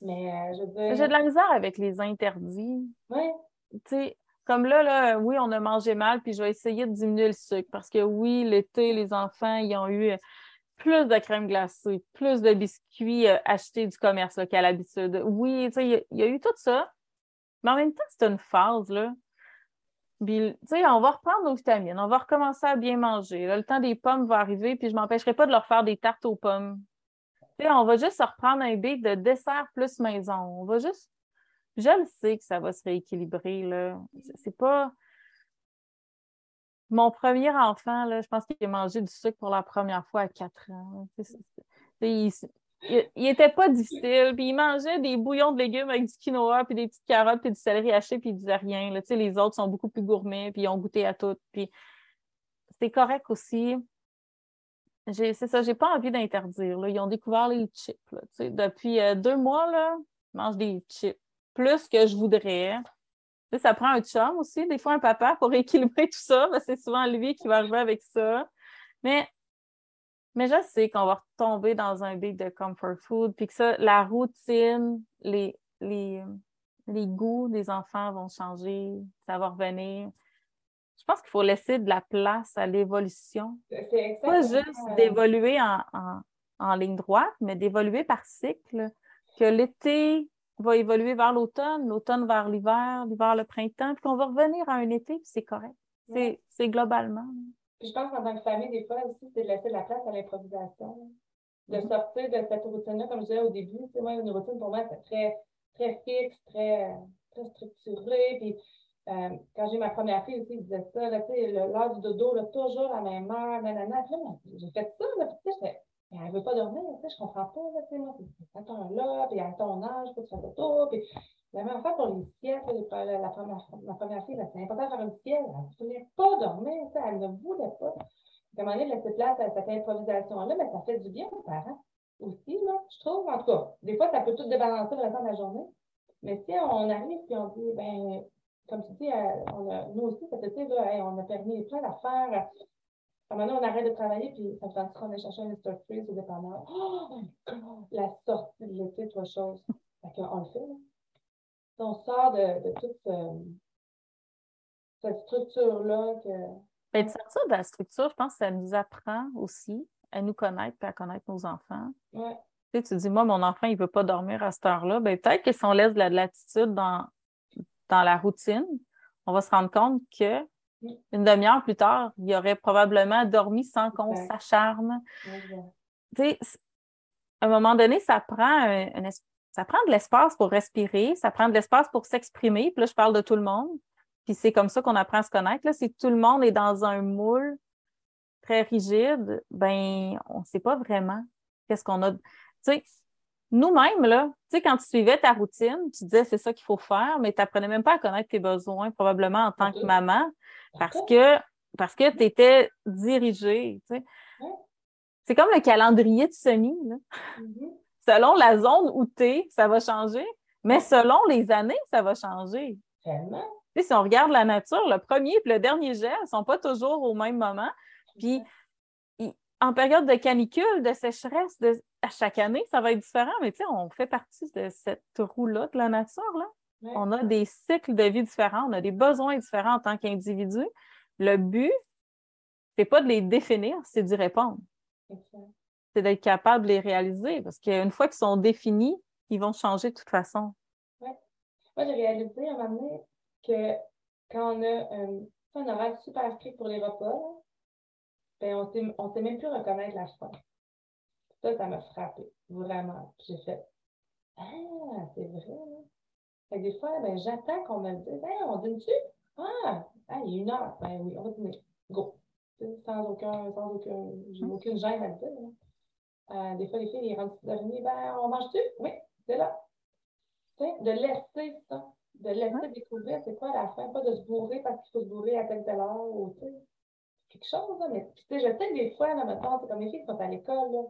Mais euh, je veux dire. J'ai de la misère avec les interdits. Oui. Tu sais, comme là, là, oui, on a mangé mal, puis je vais essayer de diminuer le sucre parce que oui, l'été, les enfants, ils ont eu plus de crème glacée, plus de biscuits euh, achetés du commerce qu'à l'habitude. Oui, tu sais, il y, a eu tout ça. Mais en même temps, c'est une phase, là. Puis, tu sais, on va reprendre nos vitamines, on va recommencer à bien manger. le temps des pommes va arriver, puis je ne m'empêcherai pas de leur faire des tartes aux pommes. Tu sais, on va juste reprendre un bit de dessert plus maison. On va juste je le sais que ça va se rééquilibrer. C'est pas. Mon premier enfant, là, je pense qu'il a mangé du sucre pour la première fois à 4 ans. Il, était pas difficile. Puis il mangeait des bouillons de légumes avec du quinoa, puis des petites carottes, puis du céleri haché, puis il disait rien. Les autres sont beaucoup plus gourmets, puis ils ont goûté à tout. Puis c'est correct aussi. C'est ça, j'ai pas envie d'interdire. Ils ont découvert les chips. depuis euh, deux mois, là, ils mangent des chips plus que je voudrais. ça prend un chum aussi, des fois un papa pour équilibrer tout ça, c'est souvent lui qui va arriver avec ça. Mais, mais je sais qu'on va retomber dans un big de comfort food, puis que ça, la routine, les, les, les goûts des enfants vont changer, ça va revenir. Je pense qu'il faut laisser de la place à l'évolution. Pas juste d'évoluer en, en ligne droite, mais d'évoluer par cycle. Que l'été, va évoluer vers l'automne, l'automne vers l'hiver, l'hiver le printemps, puis qu'on va revenir à un été, puis c'est correct. C'est globalement. je pense qu'en tant que famille, des fois aussi, c'est de laisser de la place à l'improvisation. De mm-hmm. sortir de cette routine-là, comme je disais au début, c'est moi, une routine pour moi, c'est très, très fixe, très, très structuré. Puis euh, quand j'ai ma première fille aussi, je disais ça, l'heure du dodo, là, toujours à la même heure, nanana. J'ai fait ça, là, puis tu sais, elle ne veut pas dormir, tu sais, je comprends pas, tu sais, moi, attends là, puis à ton âge, que tu fasses tout, puis la même fois pour les siestes, la, la, première, la première fille, c'est important de faire une sieste, elle ne voulait pas dormir, elle ne voulait pas. À un moment laisser place à cette improvisation-là, mais ça fait du bien aux parents aussi, là, je trouve, en tout cas. Des fois, ça peut tout débalancer le de la journée, mais si on arrive et on dit, ben, comme tu dis, euh, on a, nous aussi, cet été, là, on a permis plein d'affaires, à un moment donné, on arrête de travailler, puis ça fait qu'on est chercher un Mr. Freeze au dépanneur. Oh, la sortie de l'été, trois choses. Fait qu'on le fait. Là. On sort de, de toute cette structure-là. Que... Ben, de sortir de la structure, je pense que ça nous apprend aussi à nous connaître et à connaître nos enfants. Ouais. Tu, sais, tu dis, moi, mon enfant, il ne veut pas dormir à cette heure-là. Ben, peut-être que si on laisse de la latitude dans, dans la routine, on va se rendre compte que Une demi-heure plus tard, il aurait probablement dormi sans qu'on s'acharne. Tu sais, à un moment donné, ça prend, un, ça prend de l'espace pour respirer, ça prend de l'espace pour s'exprimer. Puis là, je parle de tout le monde. Puis c'est comme ça qu'on apprend à se connaître. Là, si tout le monde est dans un moule très rigide, ben on ne sait pas vraiment qu'est-ce qu'on a. Tu sais, nous-mêmes, là, tu sais, quand tu suivais ta routine, tu disais c'est ça qu'il faut faire, mais tu n'apprenais même pas à connaître tes besoins, probablement en tant que maman, parce que parce que tu étais dirigée. Tu sais. C'est comme le calendrier de semi. Là. Mm-hmm. Selon la zone où tu es, ça va changer, mais selon les années, ça va changer. Tellement. si on regarde la nature, le premier et le dernier gel ne sont pas toujours au même moment. Puis en période de canicule, de sécheresse, de, à chaque année, ça va être différent, mais tu sais, on fait partie de cette roue-là de la nature. Là. On a des cycles de vie différents, on a des besoins différents en tant qu'individu. Le but, c'est pas de les définir, c'est d'y répondre. C'est d'être capable de les réaliser parce qu'une fois qu'ils sont définis, ils vont changer de toute façon. Ouais. Moi, j'ai réalisé à un moment donné que quand on a un, un horaire super strict pour les repas, ben on ne sait même plus reconnaître la faim. Ça, ça m'a frappé, vraiment. J'ai fait Ah, c'est vrai. Fait des fois, ben, j'attends qu'on me dise hey, on dîne-tu? Ah, il y a une heure. Ben oui, on va dîner. Go. Sans aucun, sans aucun, j'ai hum. aucune gêne à le dire. Euh, des fois, les filles, ils rentrent de ben, on mange-tu? Oui, c'est là. de laisser ça, de laisser découvrir c'est quoi la faim, pas de se bourrer parce qu'il faut se bourrer à telle telle heure ou quelque chose. Là. Mais tu sais, je sais que des fois, là, maintenant, c'est comme les filles qui sont à l'école, là,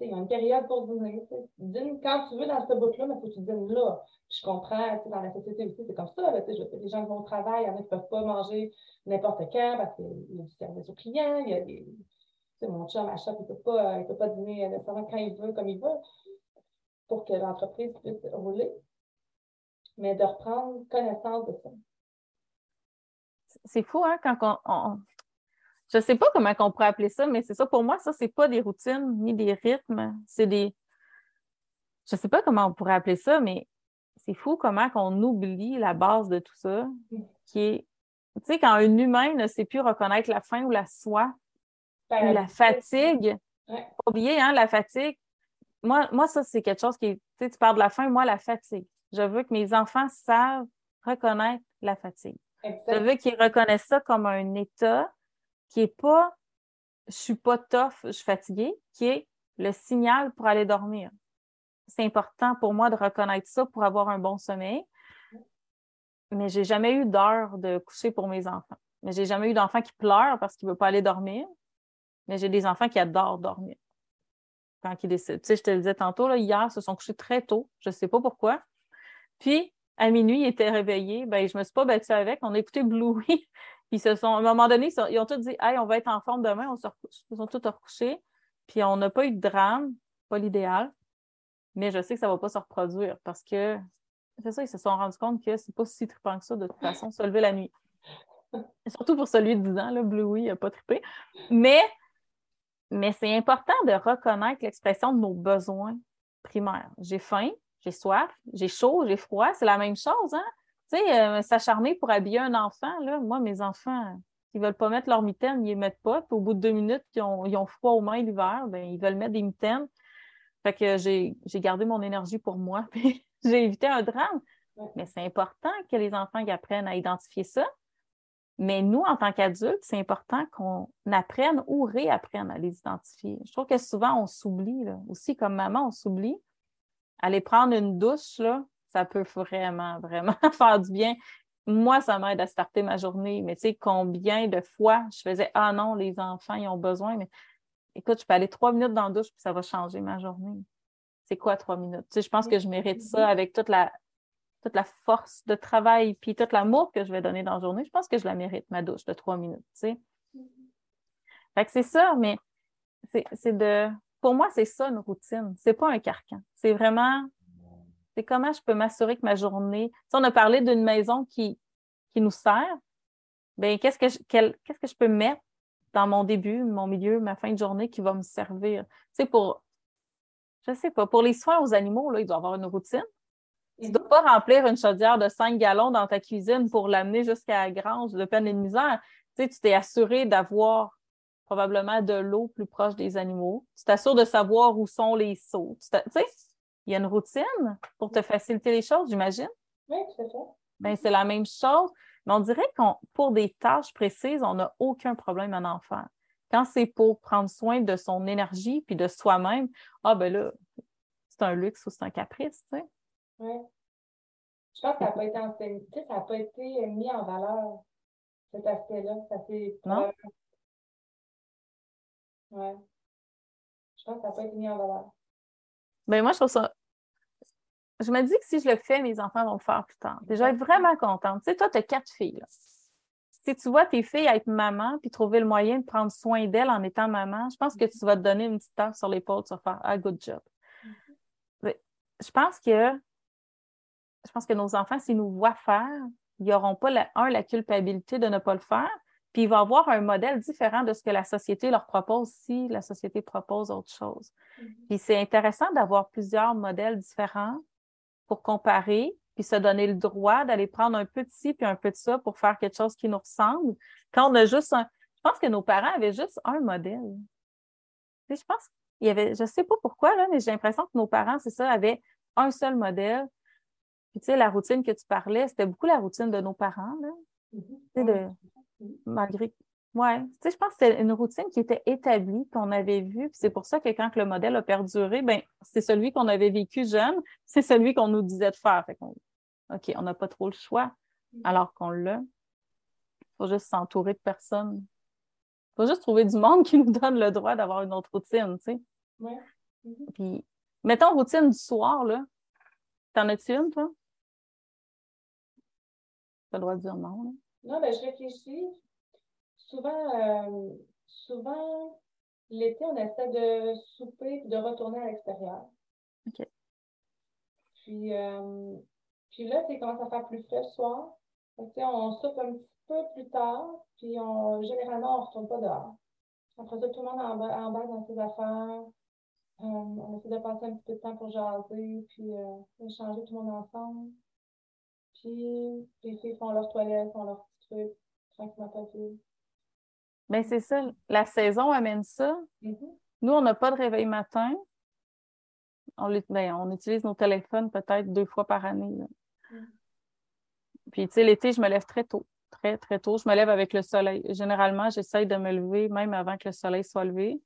il y a une période pour dîner. Dîne quand tu veux dans ce bout-là, mais il faut que tu dînes là. je comprends, dans la société aussi, c'est comme ça. Les gens qui vont au travail, il y en a qui ne peuvent pas manger n'importe quand parce qu'il y a du service aux clients, il y a des. Mon chum à il ne peut, pas, peut pas dîner nécessairement quand il veut, comme il veut, pour que l'entreprise puisse rouler. Mais de reprendre connaissance de ça. C'est fou, hein, quand on, je ne sais pas comment on pourrait appeler ça, mais c'est ça. Pour moi, ça, c'est pas des routines ni des rythmes. C'est des. Je ne sais pas comment on pourrait appeler ça, mais c'est fou comment on oublie la base de tout ça, qui est. Tu sais, quand un humain ne sait plus reconnaître la faim ou la soie, ou la fatigue, ouais. pas oublier, hein, la fatigue. Moi, moi ça, c'est quelque chose qui est. Tu sais, tu parles de la faim, moi, la fatigue. Je veux que mes enfants savent reconnaître la fatigue. Je veux qu'ils reconnaissent ça comme un état qui n'est pas je suis pas tough, je suis fatiguée, qui est le signal pour aller dormir. C'est important pour moi de reconnaître ça pour avoir un bon sommeil. Mais j'ai jamais eu d'heure de coucher pour mes enfants. Mais j'ai jamais eu d'enfant qui pleure parce qu'il veut pas aller dormir. Mais j'ai des enfants qui adorent dormir. Quand ils décident. Tu sais, je te le disais tantôt, là, hier, ils se sont couchés très tôt. Je ne sais pas pourquoi. Puis, à minuit, ils étaient réveillés. Ben, je me suis pas battue avec. On a écouté Bluey. Puis se sont, à un moment donné, ils ont tous dit Hey, on va être en forme demain, on se recouche. Ils sont tous recouchés. Puis on n'a pas eu de drame, pas l'idéal. Mais je sais que ça ne va pas se reproduire parce que c'est ça, ils se sont rendus compte que c'est pas si trippant que ça de toute façon, se lever la nuit. surtout pour celui de 10 ans, là, Bluey, n'a pas trippé. Mais, mais c'est important de reconnaître l'expression de nos besoins primaires. J'ai faim, j'ai soif, j'ai chaud, j'ai froid, c'est la même chose, hein? Tu sais, euh, s'acharner pour habiller un enfant, là, moi, mes enfants, ils ne veulent pas mettre leur mitaine, ils ne les mettent pas. Puis au bout de deux minutes, ils ont, froid aux mains l'hiver, ben, ils veulent mettre des mitaines. Fait que j'ai gardé mon énergie pour moi, puis j'ai évité un drame. Mais c'est important que les enfants apprennent à identifier ça. Mais nous, en tant qu'adultes, c'est important qu'on apprenne ou réapprenne à les identifier. Je trouve que souvent, on s'oublie. Aussi, comme maman, on s'oublie. Aller prendre une douche, là, ça peut vraiment, vraiment faire du bien. Moi, ça m'aide à starter ma journée, mais tu sais, combien de fois je faisais Ah non, les enfants, ils ont besoin, mais écoute, je peux aller trois minutes dans la douche, puis ça va changer ma journée. C'est quoi trois minutes? Tu sais, je pense que je mérite ça avec toute la, toute la force de travail, puis tout l'amour que je vais donner dans la journée. Je pense que je la mérite, ma douche de trois minutes, tu sais. Fait que c'est ça, mais c'est de. Pour moi, c'est ça une routine. C'est pas un carcan. C'est vraiment c'est comment je peux m'assurer que ma journée. Si on a parlé d'une maison qui, qui nous sert, bien, qu'est-ce que je, qu'est-ce que je peux mettre dans mon début, mon milieu, ma fin de journée qui va me servir? Tu sais, pour, je sais pour les soins aux animaux, il doit avoir une routine. Tu ne dois pas remplir une chaudière de 5 gallons dans ta cuisine pour l'amener jusqu'à la grange de peine et de misère. Tu sais, tu t'es assuré d'avoir probablement de l'eau plus proche des animaux. Tu t'assures de savoir où sont les seaux. Il y a une routine pour te faciliter les choses, j'imagine? Oui, tout à fait. Ben, c'est la même chose. Mais on dirait qu'on pour des tâches précises, on n'a aucun problème à en faire. Quand c'est pour prendre soin de son énergie puis de soi-même, ah ben là, c'est un luxe ou c'est un caprice, tu sais. Oui. Je pense que ça n'a pas été enseigné, tu sais, ça n'a pas été mis en valeur, cet aspect-là. Ça s'est. Non? Ouais. Je pense que ça n'a pas été mis en valeur. Ben moi, je trouve ça. Je me dis que si je le fais, mes enfants vont le faire plus tard. Déjà, être vraiment contente. Tu sais, toi, tu as quatre filles. Là. Si tu vois tes filles être maman puis trouver le moyen de prendre soin d'elles en étant maman, je pense que tu vas te donner une petite tape sur l'épaule, tu vas faire Ah, good job. Mm-hmm. Je pense que je pense que nos enfants, s'ils nous voient faire, ils n'auront pas, la, un, la culpabilité de ne pas le faire, puis ils vont avoir un modèle différent de ce que la société leur propose si la société propose autre chose. Mm-hmm. Puis c'est intéressant d'avoir plusieurs modèles différents pour comparer, puis se donner le droit d'aller prendre un peu de ci puis un peu de ça pour faire quelque chose qui nous ressemble. Quand on a juste un. Je pense que nos parents avaient juste un modèle. Tu sais, je pense qu'il y avait. Je sais pas pourquoi, là, mais j'ai l'impression que nos parents, c'est ça, avaient un seul modèle. Puis tu sais, la routine que tu parlais, c'était beaucoup la routine de nos parents, là. Mhm. Tu sais, de, malgré. Ouais. Tu sais, je pense que c'était une routine qui était établie, qu'on avait vue. Puis c'est pour ça que quand le modèle a perduré, ben c'est celui qu'on avait vécu jeune, c'est celui qu'on nous disait de faire. Fait qu'on, OK, on n'a pas trop le choix, alors qu'on l'a. Il faut juste s'entourer de personnes. Il faut juste trouver du monde qui nous donne le droit d'avoir une autre routine, tu sais. Ouais. Mhm. Puis, mettons routine du soir, là. T'en as-tu une, toi? T'as le droit de dire non, là. Non, ben, je réfléchis. Souvent, euh, souvent, l'été, on essaie de souper et de retourner à l'extérieur. OK. Puis, euh, puis là, c'est commence à faire plus frais le soir. Sais, on soupe un petit peu plus tard, puis on, généralement, on ne retourne pas dehors. Après ça, tout le monde embarque embarque dans ses affaires. Euh, on essaie de passer un petit peu de temps pour jaser, puis euh, échanger tout le monde ensemble. Puis les filles font leur toilette, font leur Ben, c'est ça. La saison amène ça. Mhm. Nous, on n'a pas de réveil matin. On, ben, on utilise nos téléphones peut-être deux fois par année. là. Mm. Puis, tu sais, l'été, je me lève très tôt. Très, très tôt. Je me lève avec le soleil. Généralement, j'essaye de me lever même avant que le soleil soit levé.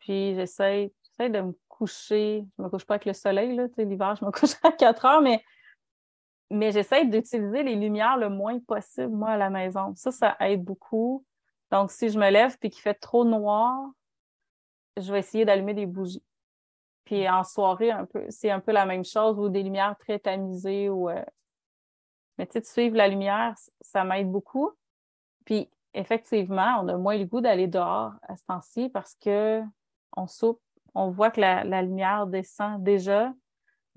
Puis, j'essaye j'essaye de me coucher. Je me couche pas avec le soleil, là. Tu sais, l'hiver, je me couche à 4 heures, mais, mais j'essaye d'utiliser les lumières le moins possible, moi, à la maison. Ça, ça aide beaucoup. Donc, si je me lève puis qu'il fait trop noir, je vais essayer d'allumer des bougies. Puis en soirée, un peu, c'est un peu la même chose, ou des lumières très tamisées. Ou, euh, Mais tu sais, de suivre la lumière, ça m'aide beaucoup. Puis effectivement, on a moins le goût d'aller dehors à ce temps-ci parce que on soupe, on voit que la lumière descend déjà.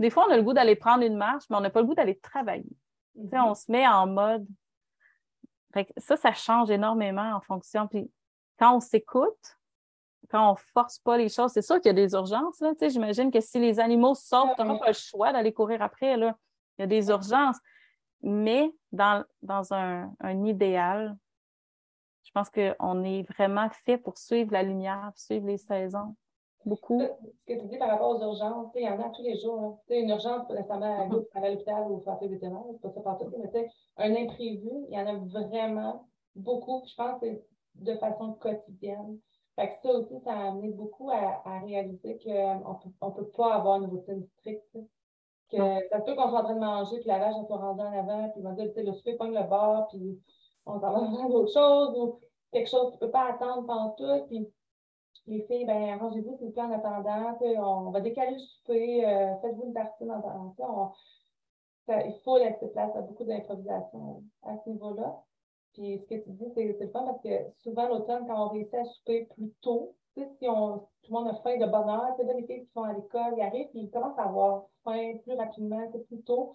Des fois, on a le goût d'aller prendre une marche, mais on n'a pas le goût d'aller travailler. On se met en mode. Fait que ça, ça change énormément en fonction. Puis quand on s'écoute, quand on force pas les choses, c'est sûr qu'il y a des urgences. J'imagine que si les animaux sortent, tu n'auras pas le choix d'aller courir après. Là. Il y a des urgences. Mais dans, dans un, un idéal, je pense qu'on est vraiment fait pour suivre la lumière, suivre les saisons. Beaucoup. Ce que tu dis par rapport aux urgences, il y en a tous les jours. une urgence, pas nécessairement à Mhm. à l'hôpital ou faire le vétérinaire, c'est pas ça partout, mais un imprévu, il y en a vraiment beaucoup. Puis je pense que c'est de façon quotidienne. Fait que ça aussi, ça a amené beaucoup à, à réaliser qu'on peut, on peut pas avoir une routine stricte. Que ça se peut qu'on soit en train de manger, puis la vache, elle soit rendue en avant, puis on va dire, tu sais, le souper pogne le bord, puis on s'en va faire d'autres choses, ou quelque chose qui peut pas attendre pendant tout, puis les filles, ben, arrangez-vous s'il vous plaît en attendant, on va décaler le souper, euh, faites-vous une tartine en attendant. il faut laisser place à beaucoup d'improvisation à ce niveau-là. Puis ce que tu dis, c'est le fun parce que souvent l'automne, quand on réussit à souper plus tôt, si on, tout le monde a faim de bonne heure, tu sais, les filles qui sont à l'école, ils arrivent, puis ils commencent à avoir faim plus rapidement, plus tôt.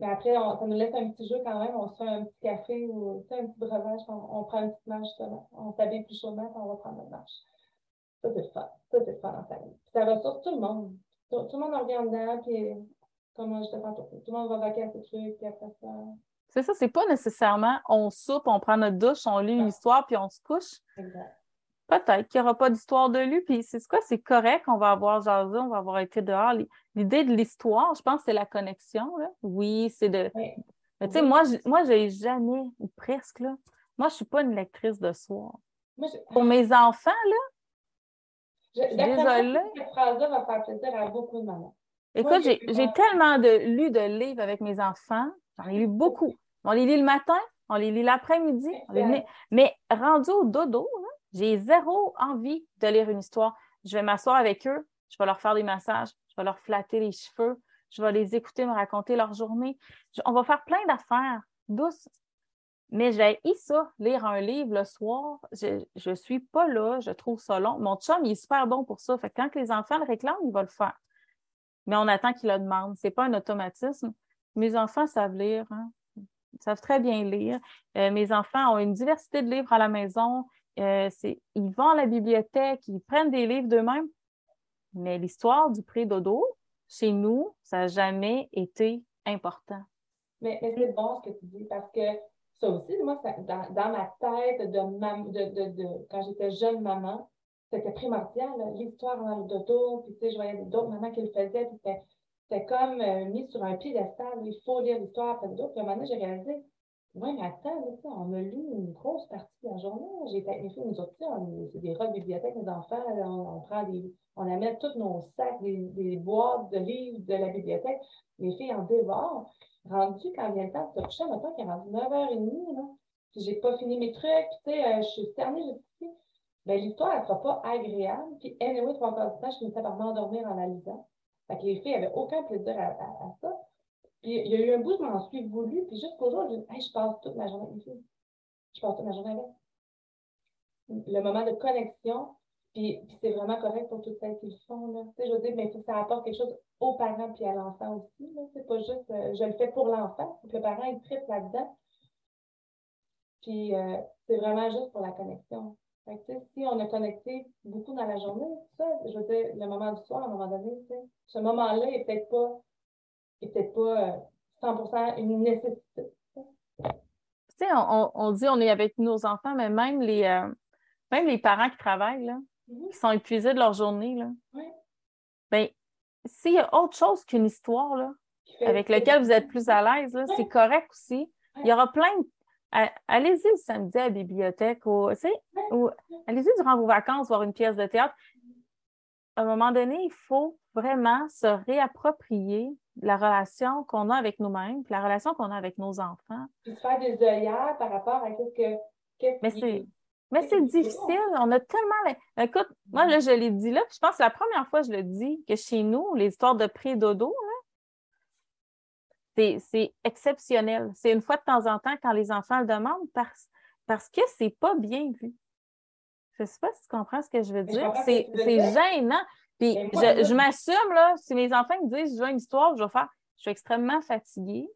Mais après, on- ça nous laisse un petit jeu quand même. On se fait un petit café ou un petit breuvage. On, on prend une petite marche, justement. On s'habille plus chaudement quand on va prendre notre marche. Ça, c'est le fun. Ça, c'est le fun en famille. Puis ça ressource tout le monde. Tout, tout le monde en revient dedans, puis comme je te tantôt, tout le monde va vaquer à ses trucs, puis après ça, C'est ça, c'est pas nécessairement on soupe, on prend notre douche, on lit une histoire, puis on se couche. Peut-être qu'il n'y aura pas d'histoire de lui, puis c'est quoi? C'est correct, on va avoir jasé, on va avoir été dehors. L'idée de l'histoire, je pense, c'est la connexion. Là. Oui, c'est de. Mais tu sais, moi, moi, j'ai jamais, ou presque, là. Moi, je suis pas une lectrice de soir. Pour mes enfants, là. désolée. Cette phrase-là va faire plaisir à beaucoup de mamans. Écoute, j'ai tellement de, lu de livres avec mes enfants. J'en ai lu beaucoup. On les lit le matin, on les lit l'après-midi. Mais rendu au dodo, j'ai zéro envie de lire une histoire. Je vais m'asseoir avec eux, je vais leur faire des massages, je vais leur flatter les cheveux, je vais les écouter me raconter leur journée. on va faire plein d'affaires douces. Mais j'ai ça, lire un livre le soir. Je ne suis pas là, je trouve ça long. Mon chum, il est super bon pour ça. Quand les enfants le réclament, il va le faire mais on attend qu'ils le demandent. Ce n'est pas un automatisme. Mes enfants savent lire, hein. ils savent très bien lire. Euh, mes enfants ont une diversité de livres à la maison. Euh, ils vont à la bibliothèque, ils prennent des livres d'eux-mêmes. Mais l'histoire du pré-dodo, chez nous, ça n'a jamais été important. Mais, c'est bon ce que tu dis parce que ça aussi, moi, dans, ma tête de quand j'étais jeune maman, c'était primordial, l'histoire dans le dodo, puis tu sais, je voyais d'autres mamans qui le faisaient, puis c'était comme euh, mis sur un piédestal, il faut lire l'histoire le dos. Puis à un moment donné, j'ai réalisé, oui, mais attends, on a lu une grosse partie de la journée. J'ai filles, nous autres, c'est des rôles bibliothèques, nos enfants, on, prend des, on amène tous nos sacs, des, des, boîtes de livres de la bibliothèque. Les filles en dévorent. Rendu quand vient le temps de se coucher, maintenant qu'il est rendu 9h30, là, puis j'ai pas fini mes trucs, tu sais, euh, je suis ternée, je ben, l'histoire, elle sera pas agréable. Puis, anyway, trois quarts du temps, je finissais par m'endormir en la lisant. Fait les filles n'avaient aucun plaisir à, ça. Puis, il y a eu un bout, je m'en suis voulu. Puis, jusqu'au jour, je dis, hey, je passe toute ma journée avec. Je passe toute ma journée avec. Le moment de connexion, puis, c'est vraiment correct pour toutes celles qui le font. Là. Tu sais, je veux dire, mais que ça apporte quelque chose aux parents puis à l'enfant aussi. C'est pas juste, euh, je le fais pour l'enfant, que le parent il tripe là-dedans. Puis, euh, c'est vraiment juste pour la connexion si on a connecté beaucoup dans la journée, ça, je veux dire, le moment du soir, à un moment donné, ce moment-là est peut-être pas, peut-être pas 100% euh, une nécessité. Tu sais, on, on, dit on est avec nos enfants, mais même les, euh, même les parents qui travaillent, là, mm-hmm. qui sont épuisés de leur journée, là, ben, s'il y a autre chose qu'une histoire, là, avec laquelle vous êtes plus à l'aise, c'est correct aussi. Il y aura plein de allez-y le samedi à la bibliothèque ou, allez-y durant vos vacances voir une pièce de théâtre. À un moment donné, il faut vraiment se réapproprier la relation qu'on a avec nous-mêmes, la relation qu'on a avec nos enfants. Puis faire des œillères par rapport à ce que. mais c'est. Mais c'est difficile. On a tellement. Écoute, moi, là, je l'ai dit là, je pense que la première fois que je le dis, que chez nous, les histoires de pré-dodo, c'est exceptionnel. C'est une fois de temps en temps quand les enfants le demandent parce, parce que c'est pas bien vu. Je ne sais pas si tu comprends ce que je veux dire. C'est gênant. Puis je, je m'assume, là, si mes enfants me disent je veux une histoire, je vais faire, je suis extrêmement fatiguée.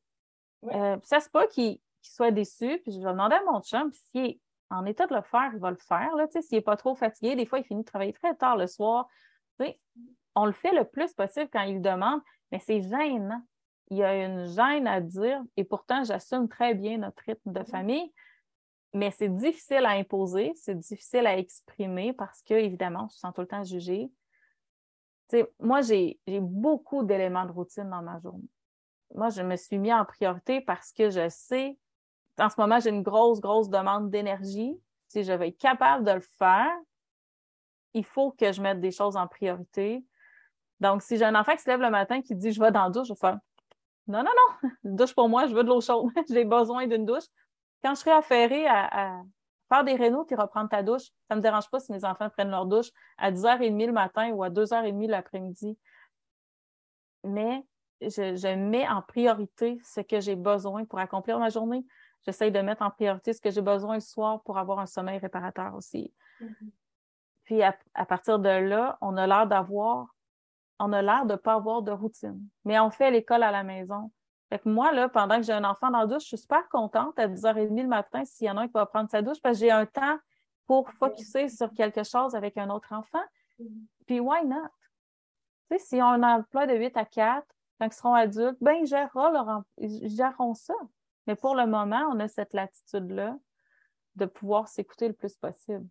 Euh, ça, c'est pas qu'ils soient déçus. Puis je vais demander à mon chum, puis s'il est en état de le faire, il va le faire. S'il n'est pas trop fatigué, des fois, il finit de travailler très tard le soir. on le fait le plus possible quand il le demande, mais c'est gênant il y a une gêne à dire, et pourtant, j'assume très bien notre rythme de famille, mais c'est difficile à imposer, c'est difficile à exprimer parce que, évidemment, on se sent tout le temps jugé. Moi, j'ai beaucoup d'éléments de routine dans ma journée. Moi, je me suis mis en priorité parce que je sais, en ce moment, j'ai une grosse, grosse demande d'énergie. Si je vais être capable de le faire, il faut que je mette des choses en priorité. Donc, si j'ai un enfant qui se lève le matin qui dit je vais dans le douche, je vais faire non, non, non, douche pour moi, je veux de l'eau chaude. J'ai besoin d'une douche. Quand je serai affairée à, faire des rénaux puis reprendre ta douche, ça ne me dérange pas si mes enfants prennent leur douche à 10h30 le matin ou à 2h30 l'après-midi. Mais je, mets en priorité ce que j'ai besoin pour accomplir ma journée. J'essaie de mettre en priorité ce que j'ai besoin le soir pour avoir un sommeil réparateur aussi. Mm-hmm. Puis à, partir de là, on a l'air d'avoir on a l'air de ne pas avoir de routine. Mais on fait l'école à la maison. Fait que moi, là, pendant que j'ai un enfant dans la douche, je suis super contente à 10h30 le matin s'il y en a un qui va prendre sa douche parce que j'ai un temps pour focuser sur quelque chose avec un autre enfant. Puis, why not? Tu sais, si on a un emploi de 8 à 4, quand ils seront adultes, ben, ils géreront, leur, ils géreront ça. Mais pour le moment, on a cette latitude-là de pouvoir s'écouter le plus possible.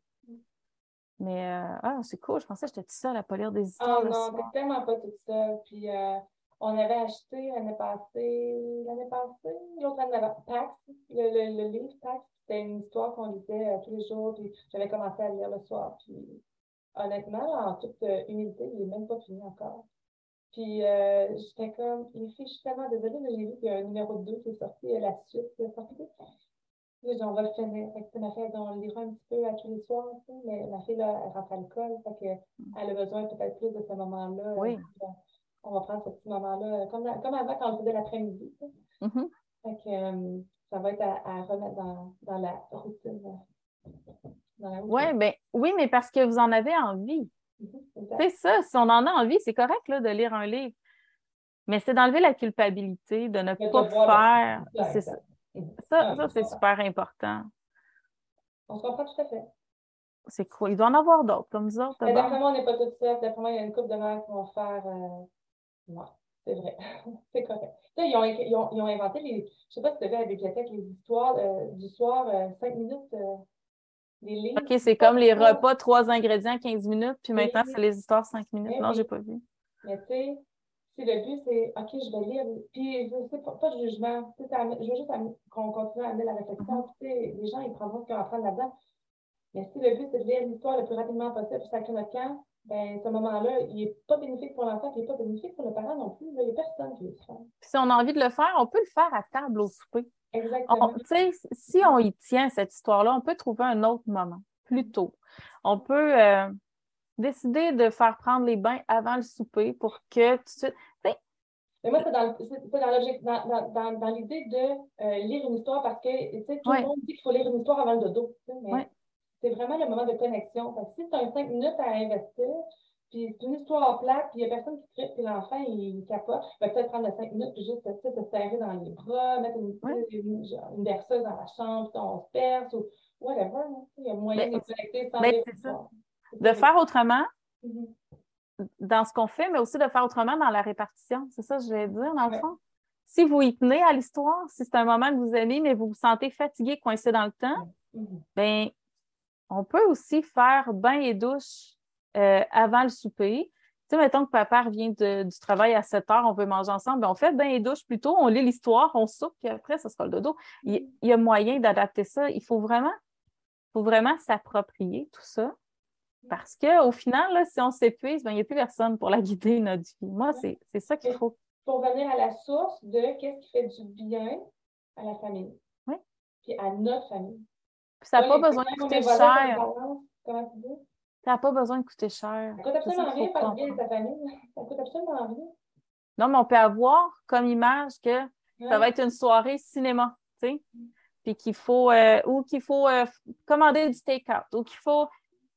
Mais euh, ah, c'est cool, je pensais que j'étais toute seule à pas lire des histoires. Oh non, t'es tellement pas toute seule. Puis euh, on avait acheté l'année passée, l'année passée, l'autre année d'avant, Pax, le, le, le, livre Pax, c'était une histoire qu'on lisait euh, tous les jours, puis j'avais commencé à lire le soir. Puis honnêtement, en toute humilité, il n'est même pas fini encore. Puis j'étais comme, les filles, je suis tellement désolée, mais j'ai vu qu'il y a un numéro 2 qui est sorti, la suite qui est sortie on va le finir. ma fille, on le lira un petit peu à tous les soirs, mais ma fille, là, elle rentre à l'école, fait elle a besoin peut-être plus de ce moment-là. Oui. On va prendre ce petit moment-là, comme, comme avant quand on faisait l'après-midi. Euh, ça va être à, remettre dans, dans, la routine. Oui, ben, oui, mais parce que vous en avez envie. Mm-hmm, c'est ça, si on en a envie, c'est correct là, de lire un livre. Mais c'est d'enlever la culpabilité, de ne pas faire. Ça, ça c'est super important. On se comprend tout à fait. C'est cool. Il doit en avoir d'autres comme ça. D'après moi, on n'est pas toutes seules. D'après moi, il y a une couple de mères qui vont faire. Euh... Non, c'est vrai. c'est correct. Ils ont, ils, ont, ils ont, inventé les. Je ne sais pas si tu vu à la bibliothèque les histoires euh, du soir, euh, 5 minutes. Euh, les lignes. OK, c'est comme les repas, trois ingrédients, 15 minutes, puis maintenant, c'est les histoires 5 minutes. non, je n'ai pas vu. Mais tu sais, le but, c'est OK, je vais lire. Puis, je sais pas, pas de jugement. je veux juste qu'on continue à amener la réflexion. Puis, les gens, ils prendront ce qu'ils vont apprendre là-dedans. Mais si le but, c'est de lire l'histoire le plus rapidement possible pour sacrer notre camp, ben, ce moment-là, il n'est pas bénéfique pour l'enfant, il n'est pas bénéfique pour le parent non plus. Il n'y a personne qui le fait. Si on a envie de le faire, on peut le faire à table au souper. Exactement. si on y tient, cette histoire-là, on peut trouver un autre moment, plus tôt. On peut. Euh, décider de faire prendre les bains avant le souper pour que tu mais moi, c'est dans, dans, dans, dans l'idée de euh, lire une histoire parce que tout le monde dit qu'il faut lire une histoire avant le dodo. Mais c'est vraiment le moment de connexion. si tu as cinq minutes à investir, puis c'est une histoire plate, puis il n'y a personne qui tripe, puis l'enfant, il capote, il va peut-être prendre les cinq minutes, puis juste se serrer dans les bras, mettre une, une, berceuse dans la chambre, puis on se perce, ou whatever. Il y a moyen de connecter sans lire ça de faire autrement mm-hmm. dans ce qu'on fait, mais aussi de faire autrement dans la répartition. C'est ça que je vais dire, dans le fond. Si vous y tenez à l'histoire, si c'est un moment que vous aimez, mais vous vous sentez fatigué, coincé dans le temps, mm-hmm. ben, on peut aussi faire bain et douche euh, avant le souper. Tu sais, mettons que papa revient du travail à 7 heures, on veut manger ensemble, ben on fait bain et douche plutôt, on lit l'histoire, on soupe, puis après, ça sera le dodo. Il, il y a moyen d'adapter ça. Il faut vraiment, faut vraiment s'approprier tout ça. Parce qu'au final, là, si on s'épuise, ben, il n'y a plus personne pour la guider, notre vie. Moi, c'est ça qu'il faut. Pour venir à la source de qu'est-ce qui fait du bien à la famille. Oui. Puis à notre famille. Puis ça n'a pas besoin de coûter cher. Tu dis? Ça n'a pas besoin de coûter cher. Ça coûte absolument rien par bien de ta famille. Ça coûte absolument rien. Non, mais on peut avoir comme image que ça va être une soirée cinéma, tu sais. Mm. Puis qu'il faut, euh, ou qu'il faut euh, commander du take-out, ou qu'il faut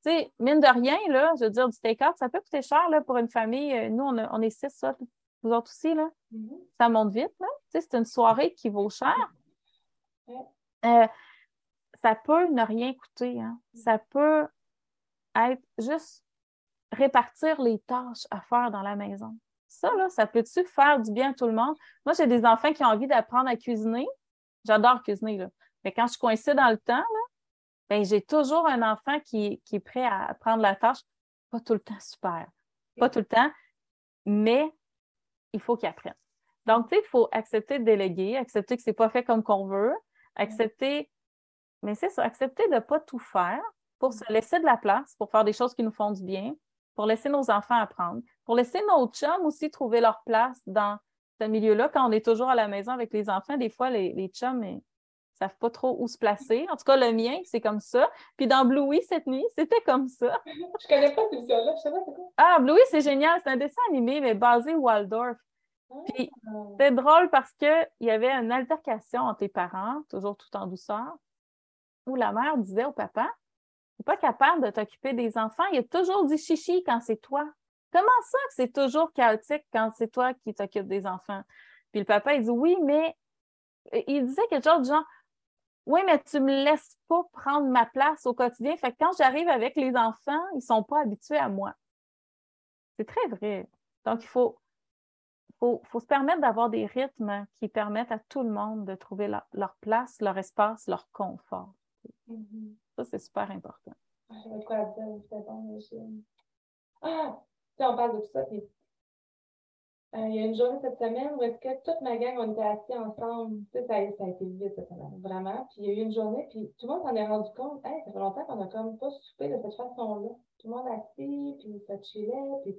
sais, mine de rien, là, je veux dire, du take-out, ça peut coûter cher là, pour une famille. Euh, nous, on, est six, ça, vous autres aussi, là. Mm-hmm. Ça monte vite, là. c'est une soirée qui vaut cher. Euh, ça peut ne rien coûter. Hein. Ça peut être juste répartir les tâches à faire dans la maison. Ça, là, ça peut-tu faire du bien à tout le monde? Moi, j'ai des enfants qui ont envie d'apprendre à cuisiner. J'adore cuisiner, là. Mais quand je coincée dans le temps, là, ben, j'ai toujours un enfant qui, est prêt à prendre la tâche. Pas tout le temps super. Pas tout le temps, mais il faut qu'il apprenne. Donc, tu sais, il faut accepter de déléguer, accepter que ce n'est pas fait comme qu'on veut, accepter, mais c'est ça, accepter de ne pas tout faire pour se laisser de la place, pour faire des choses qui nous font du bien, pour laisser nos enfants apprendre, pour laisser nos chums aussi trouver leur place dans ce milieu-là. Quand on est toujours à la maison avec les enfants, des fois, les, les chums, savent pas trop où se placer. En tout cas, le mien, c'est comme ça. Puis dans Bluey, cette nuit, c'était comme ça. Je connais pas cette émission-là, je sais pas c'est quoi. Ah, Bluey, c'est génial. C'est un dessin animé, mais basé Waldorf. Puis ah. c'est drôle parce qu'il y avait une altercation entre les parents, toujours tout en douceur, où la mère disait au papa Tu pas capable de t'occuper des enfants, il a toujours dit chichi quand c'est toi. Comment ça que c'est toujours chaotique quand c'est toi qui t'occupes des enfants? Puis le papa, il dit Oui, mais il disait quelque chose du genre oui, mais tu me laisses pas prendre ma place au quotidien. Fait que quand j'arrive avec les enfants, ils sont pas habitués à moi. C'est très vrai. Donc, il faut se permettre d'avoir des rythmes qui permettent à tout le monde de trouver leur place, leur espace, leur confort. Mm-hmm. Ça, c'est super important. J'avais quoi dire, c'est bon, Ah! on parle de tout ça, puis euh, il y a une journée cette semaine où est-ce que toute ma gang, on était assis ensemble. Ça, a été vite cette semaine, vraiment. Puis il y a eu une journée, puis tout le monde s'en est rendu compte. Ça fait longtemps qu'on a comme pas soupé de cette façon-là. Tout le monde assis, puis ça chillait. Puis,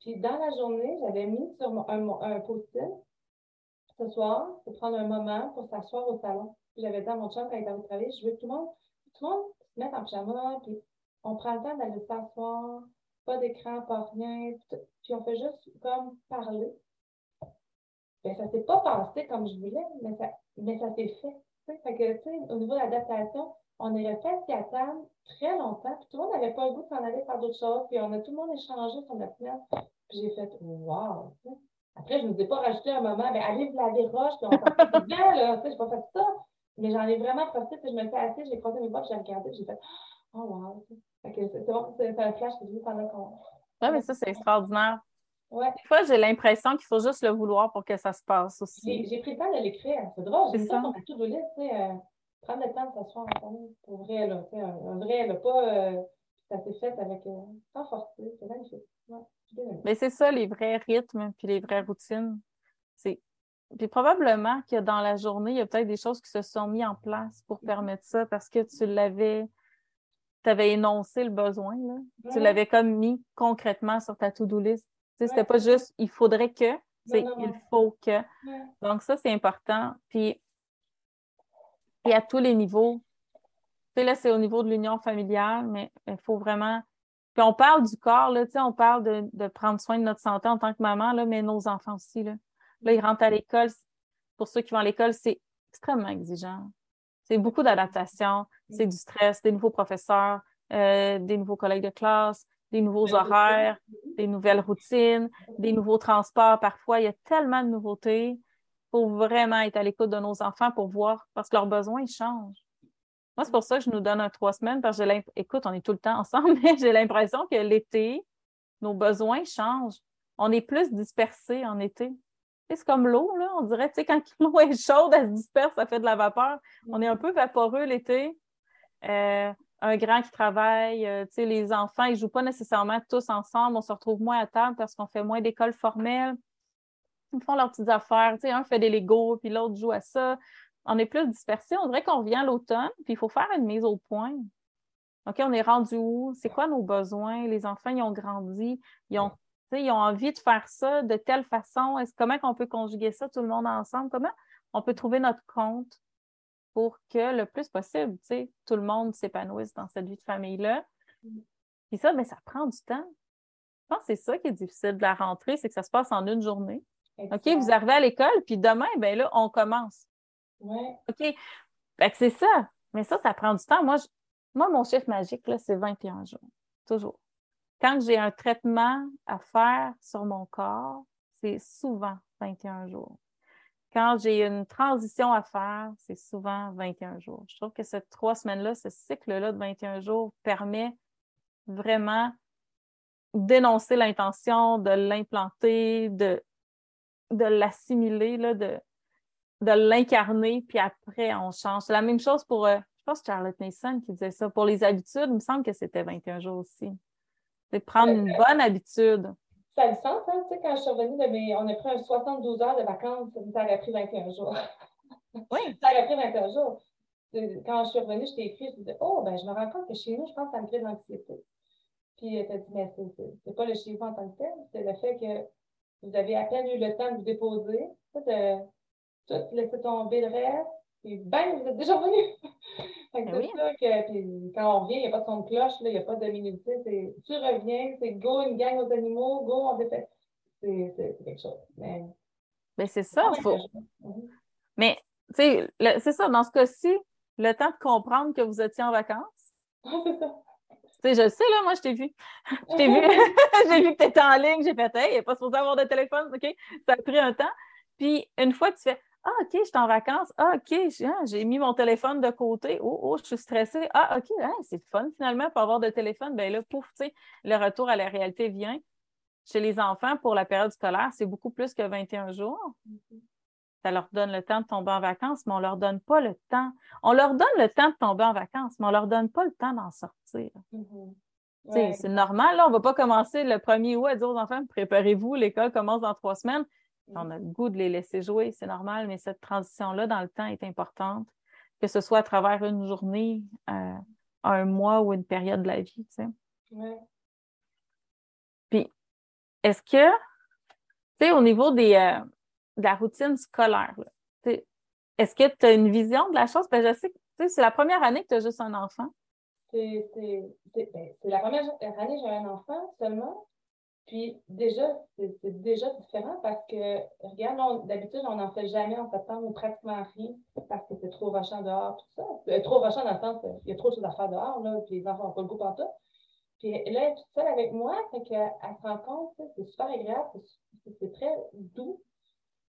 puis dans la journée, j'avais mis sur un, un post-it ce soir pour prendre un moment pour s'asseoir au salon. J'avais dit à mon chum quand il était au travail, je veux que tout le monde, tout le monde se mette en pyjama, puis on prend le temps d'aller s'asseoir, pas d'écran, pas rien, puis on fait juste comme parler. Ben, ça s'est pas passé comme je voulais, mais ça, mais ça s'est fait. Que, tu au niveau de l'adaptation, on est resté à table très longtemps, puis tout le monde n'avait pas le goût de s'en aller faire d'autres choses, puis on a tout le monde échangé sur notre. Puis j'ai fait Wow! Après, je ne vous ai pas rajouté un moment, mais allez vous laver roche, puis on s'en bien, là, tu sais, j'ai pas fait ça. Mais j'en ai vraiment profité, puis je me suis assise, j'ai croisé mes bras, j'ai regardé, j'ai fait Oh wow! C'est bon, c'est un flash que j'ai vu pendant qu'on. Oui, mais ça, c'est extraordinaire. Ouais. Des fois, j'ai l'impression qu'il faut juste le vouloir pour que ça se passe aussi. J'ai pris le temps de l'écrire. C'est drôle, j'ai ça ma to-do list, tu sais, euh, prendre le temps de s'asseoir en famille. Pour vrai, là, tu sais, un, vrai, là, pas. Euh, ça s'est fait avec. Euh, sans forcer, c'est magnifique. Mais c'est ça, les vrais rythmes puis les vraies routines. C'est puis probablement que dans la journée, il y a peut-être des choses qui se sont mises en place pour mm-hmm. permettre ça parce que tu l'avais, tu avais énoncé le besoin, là. tu l'avais comme mis concrètement sur ta to-do list. Ce C'était pas juste il faudrait que, c'est il faut que. Donc, ça, c'est important. Puis, et à tous les niveaux. Tu sais, là, c'est au niveau de l'union familiale, mais il faut vraiment. Puis on parle du corps, là, tu sais, on parle de, de, prendre soin de notre santé en tant que maman, là, mais nos enfants aussi. Là. Là, ils rentrent à l'école. Pour ceux qui vont à l'école, c'est extrêmement exigeant. C'est beaucoup d'adaptation, c'est du stress, des nouveaux professeurs, euh, des nouveaux collègues de classe, des nouveaux horaires, des nouvelles routines, des nouveaux transports. Parfois, il y a tellement de nouveautés pour vraiment être à l'écoute de nos enfants pour voir, parce que leurs besoins, ils changent. Moi, c'est pour ça que je nous donne un trois semaines, parce que écoute, on est tout le temps ensemble, mais j'ai l'impression que l'été, nos besoins changent. On est plus dispersés en été. C'est comme l'eau, là. On dirait, tu sais, quand l'eau est chaude, elle se disperse, ça fait de la vapeur. On est un peu vaporeux l'été. Euh, un grand qui travaille, euh, tu sais, les enfants, ils ne jouent pas nécessairement tous ensemble. On se retrouve moins à table parce qu'on fait moins d'école formelle. Ils font leurs petites affaires. Tu sais, un fait des Legos, puis l'autre joue à ça. On est plus dispersés. On dirait qu'on vient à l'automne, puis il faut faire une mise au point. OK, on est rendu où? C'est quoi nos besoins? Les enfants, ils ont grandi. Ils ont ils ont envie de faire ça de telle façon. Est-ce comment on peut conjuguer ça tout le monde ensemble? Comment on peut trouver notre compte pour que le plus possible, tout le monde s'épanouisse dans cette vie de famille-là? Puis ça, ben, ça prend du temps. Je pense que c'est ça qui est difficile de la rentrée, c'est que ça se passe en une journée. OK, vous arrivez à l'école, puis demain, ben là, on commence. Ouais. OK. c'est ça. Mais ça, ça prend du temps. Moi, moi mon chiffre magique, là, c'est 21 jours. Toujours. Quand j'ai un traitement à faire sur mon corps, c'est souvent 21 jours. Quand j'ai une transition à faire, c'est souvent 21 jours. Je trouve que ces trois semaines-là, ce cycle-là de 21 jours permet vraiment d'énoncer l'intention, de l'implanter, de, de l'assimiler, de, de l'incarner, puis après, on change. C'est la même chose pour, euh, je pense, Charlotte Mason qui disait ça. Pour les habitudes, il me semble que c'était 21 jours aussi. C'est prendre une bonne habitude. Ça le sens, hein? Tu sais, quand je suis revenue de mes. On a pris un 72 heures de vacances, ça aurait pris 21 jours. Oui. ça aurait pris 21 jours. Quand je suis revenue, je t'ai écrit, je disais, oh, ben, je me rends compte que chez nous, je pense que ça me crée de l'anxiété. Puis, tu as dit, mais c'est pas le chez vous en tant que tel, c'est le fait que vous avez à peine eu le temps de vous déposer, de tout laisser tomber le reste, puis bang, vous êtes déjà revenu. Ben c'est sûr que quand on revient, il n'y a pas de son de cloche, il n'y a pas de minutité. Tu reviens, c'est go, une gang aux animaux, go, on défait. C'est quelque chose. Mais, Mais c'est ça, faut. Mhm. Mais, tu sais, c'est ça, dans ce cas-ci, le temps de comprendre que vous étiez en vacances. c'est ça. Tu sais, je sais, là, moi, je t'ai vu. Je t'ai vu. j'ai vu que tu étais en ligne. J'ai fait, hey, il n'est pas supposé avoir de téléphone. OK? Ça a pris un temps. Puis, une fois, tu fais, ah, OK, je suis en vacances. Ah, OK, ah, j'ai mis mon téléphone de côté. Oh, oh, je suis stressée. Ah, OK, hein, c'est fun finalement pour avoir de téléphone. Ben là, pouf, tu sais, le retour à la réalité vient. chez les enfants, pour la période scolaire, c'est beaucoup plus que 21 jours. Mm-hmm. Ça leur donne le temps de tomber en vacances, mais on ne leur donne pas le temps. On leur donne le temps de tomber en vacances, mais on ne leur donne pas le temps d'en sortir. Mm-hmm. C'est normal, là, on ne va pas commencer le 1er août à dire aux enfants, préparez-vous, l'école commence dans trois semaines. Mm. On a le goût de les laisser jouer, c'est normal, mais cette transition-là dans le temps est importante, que ce soit à travers une journée, euh, un mois ou une période de la vie. Puis, est-ce que, tu sais, au niveau des, euh, de la routine scolaire, est-ce que tu as une vision de la chose? Parce que je sais que c'est la première année que tu as juste un enfant. C'est ben, la première année que j'ai un enfant seulement. Puis déjà, c'est déjà différent parce que, regarde, d'habitude, on n'en fait jamais en septembre ou pratiquement rien parce que c'est trop vachant dehors, tout ça. Euh, trop vachant dans le sens qu'il y a trop de choses à faire dehors, là, puis les enfants n'ont pas le goût pour tout. Puis là, elle est toute seule avec moi, fait qu'elle se rend compte, c'est super agréable, c'est très doux.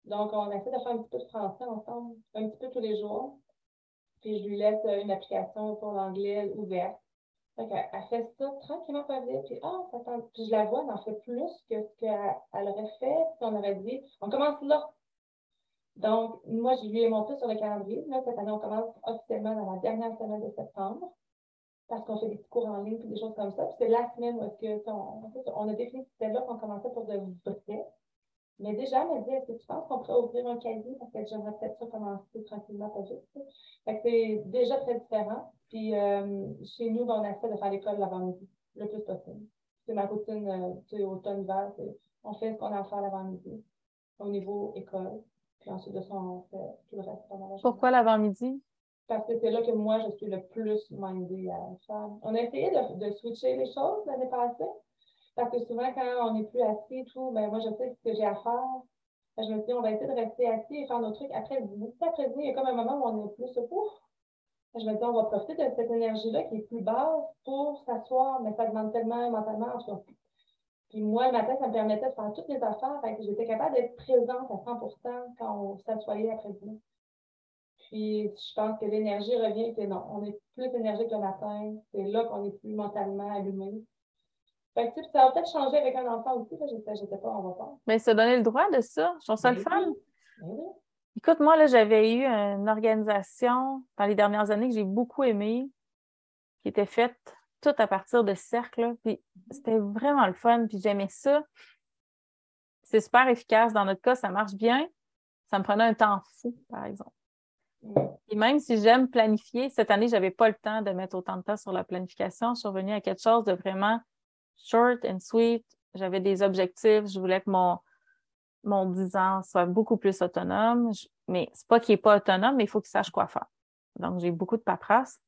Donc, on essaie de faire un petit peu de français ensemble, un petit peu tous les jours. Puis je lui laisse une application pour l'anglais ouverte elle, fait ça tranquillement, pas vite. Puis, ah, puis je la vois, elle en fait plus que ce qu'elle aurait fait si on aurait dit on commence là. Donc, moi, je lui ai monté sur le calendrier. Là, cette année, on commence officiellement dans la dernière semaine de septembre parce qu'on fait des petits cours en ligne et des choses comme ça. Puis c'est la semaine où que on, on a défini que c'était là qu'on commençait pour de vrai. Mais déjà, elle m'a dit, est-ce que tu penses qu'on pourrait ouvrir un casier? Parce que j'aimerais peut-être ça commencer tranquillement, pas juste. Fait que c'est déjà très différent. Puis euh, chez nous, ben, on essaie de faire l'école l'avant-midi, le plus possible. C'est ma routine, euh, tu sais, automne-hiver, on fait ce qu'on a à faire l'avant-midi au niveau école. Puis ensuite de ça, on fait tout le reste pendant la Pourquoi l'avant-midi? Parce que c'est là que moi, je suis le plus mindée à faire. On a essayé de, de switcher les choses l'année passée. Parce que souvent, quand on n'est plus assis et tout, ben moi, je sais ce que j'ai à faire. Je me dis, on va essayer de rester assis et faire nos trucs après dîner. Après il y a comme un moment où on est plus pour. Ben, je me dis, on va profiter de cette énergie-là qui est plus basse pour s'asseoir, mais ça demande tellement mentalement. En Puis moi, le matin, ça me permettait de faire toutes les affaires. Que j'étais capable d'être présente à 100% quand on s'assoyait après dîner. Puis je pense que l'énergie revient que non, on est plus énergique le matin. C'est là qu'on est plus mentalement allumé. Fait que, ça va peut-être changer avec un enfant aussi. sais pas, on va. Mais se donner le droit de ça, je trouve ça le fun. Écoute, moi, là, j'avais eu une organisation dans les dernières années que j'ai beaucoup aimée, qui était faite tout à partir de cercles. Puis c'était vraiment le fun, puis j'aimais ça. C'est super efficace. Dans notre cas, ça marche bien. Ça me prenait un temps fou, par exemple. Et même si j'aime planifier, cette année, je n'avais pas le temps de mettre autant de temps sur la planification. Je suis revenue à quelque chose de vraiment short and sweet. J'avais des objectifs. Je voulais que mon, mon 10 ans soit beaucoup plus autonome. mais c'est pas qu'il n'est pas autonome, mais il faut qu'il sache quoi faire. Donc, j'ai beaucoup de paperasse.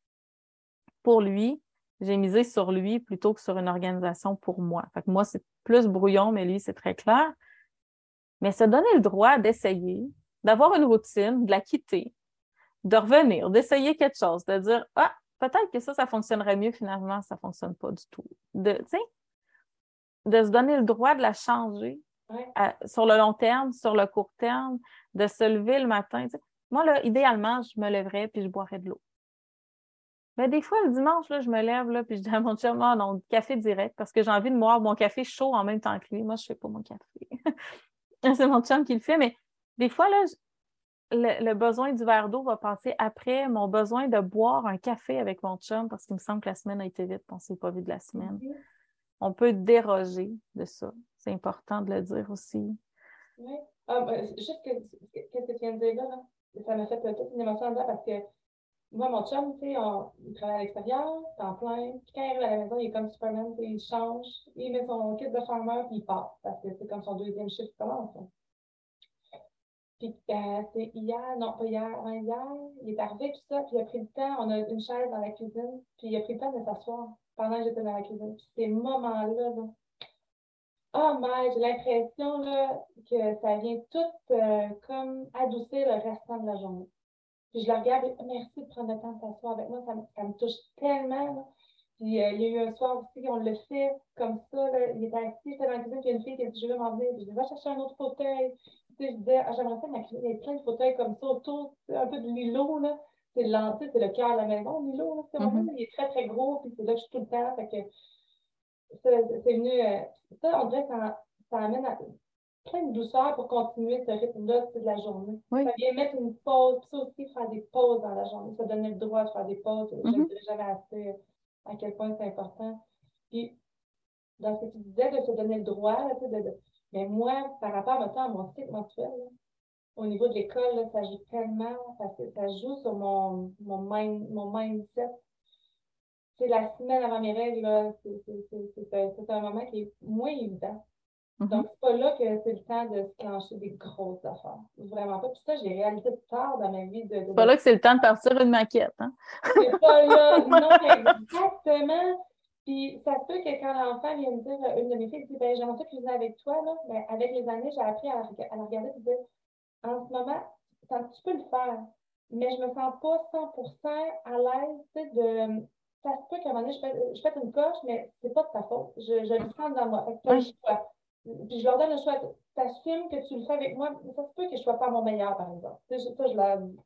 Pour lui, j'ai misé sur lui plutôt que sur une organisation pour moi. Fait que moi, c'est plus brouillon, mais lui, c'est très clair. Mais se donner le droit d'essayer, d'avoir une routine, de la quitter, de revenir, d'essayer quelque chose, de dire Ah, peut-être que ça, ça fonctionnerait mieux, finalement, ça ne fonctionne pas du tout. De se donner le droit de la changer sur le long terme, sur le court terme, de se lever le matin. Moi, là, idéalement, je me lèverais puis je boirais de l'eau. Mais des fois, le dimanche, là, je me lève là, puis je dis à mon chum, ah, non, café direct, parce que j'ai envie de boire mon café chaud en même temps que lui. Moi, je ne fais pas mon café. C'est mon chum qui le fait, mais des fois, là, le, besoin du verre d'eau va passer après mon besoin de boire un café avec mon chum parce qu'il me semble que la semaine a été vite, on ne s'est pas vu de la semaine. On peut déroger de ça. C'est important de le dire aussi. Oui. Ah, ben, juste que, qu'est-ce que tu viens de dire là, ça m'a fait toute une émotion là parce que moi, mon chum, tu sais, il travaille à l'extérieur, en plein. Puis quand il arrive à la maison, il est comme Superman, il change, il met son kit de farmer, puis il part. Parce que c'est comme son deuxième chiffre qui commence. Puis euh, c'est hier, non pas hier, hier, il est arrivé tout ça, puis il a pris le temps, on a une chaise dans la cuisine, puis il a pris le temps de s'asseoir pendant que j'étais dans la cuisine. Puis ces moments-là, là, oh my, j'ai l'impression que ça vient tout euh, comme adoucir le restant de la journée. Puis je le regarde et merci de prendre le temps de s'asseoir avec moi, ça, me touche tellement. Puis euh, il y a eu un soir aussi, on le fait comme ça, il était assis, j'étais dans la cuisine, puis il y a une fille qui a dit Je vais m'en venir, puis je dis Va chercher un autre fauteuil je disais, ah, j'aimerais ça il y a plein de fauteuils comme ça autour, un peu de l'îlot. C'est le c'est le cœur de la maison, là. Mm Il est très, très gros, puis c'est là que je suis tout le temps. Fait que c'est venu, euh, ça, on dirait que ça amène à plein de douceur pour continuer ce rythme-là de la journée. Oui. Ça vient mettre une pause, puis ça aussi, faire des pauses dans la journée. Ça donne le droit de faire des pauses. Je Mhm. ne dirai jamais assez à quel point c'est important. Puis, dans ce que tu disais, de se donner le droit, là, de, de- mais moi, par rapport mettons, à mon cycle menstruel, là, au niveau de l'école, ça joue tellement, parce que ça joue sur mon, mon, mind, mon mindset. C'est la semaine avant mes règles, c'est un- moment qui est moins évident. Mhm. Donc, c'est pas là que c'est le temps de se clencher des grosses affaires. Vraiment pas. Puis ça, j'ai réalisé tard dans ma vie de. de- C'est pas là que c'est le temps de partir une maquette. Hein? c'est pas là. Non, exactement. Puis ça se peut que quand l'enfant vient me dire, une de mes filles dit, ben, j'aimerais ça cuisiner avec toi, là. Mais avec les années, j'ai appris à, à la regarder et dire, en ce moment, ça- tu peux le faire. Mais je me sens pas 100% à l'aise, de. Ça se peut qu'à un moment donné, je fais une coche, mais c'est pas de ta faute. Je, je le sens dans moi. Fait que t'as le Oui. choix. Puis je leur donne le choix. T'assumes que tu le fais avec moi, mais ça se peut que je sois pas mon meilleur, par exemple. Sais, ça, je leur dis.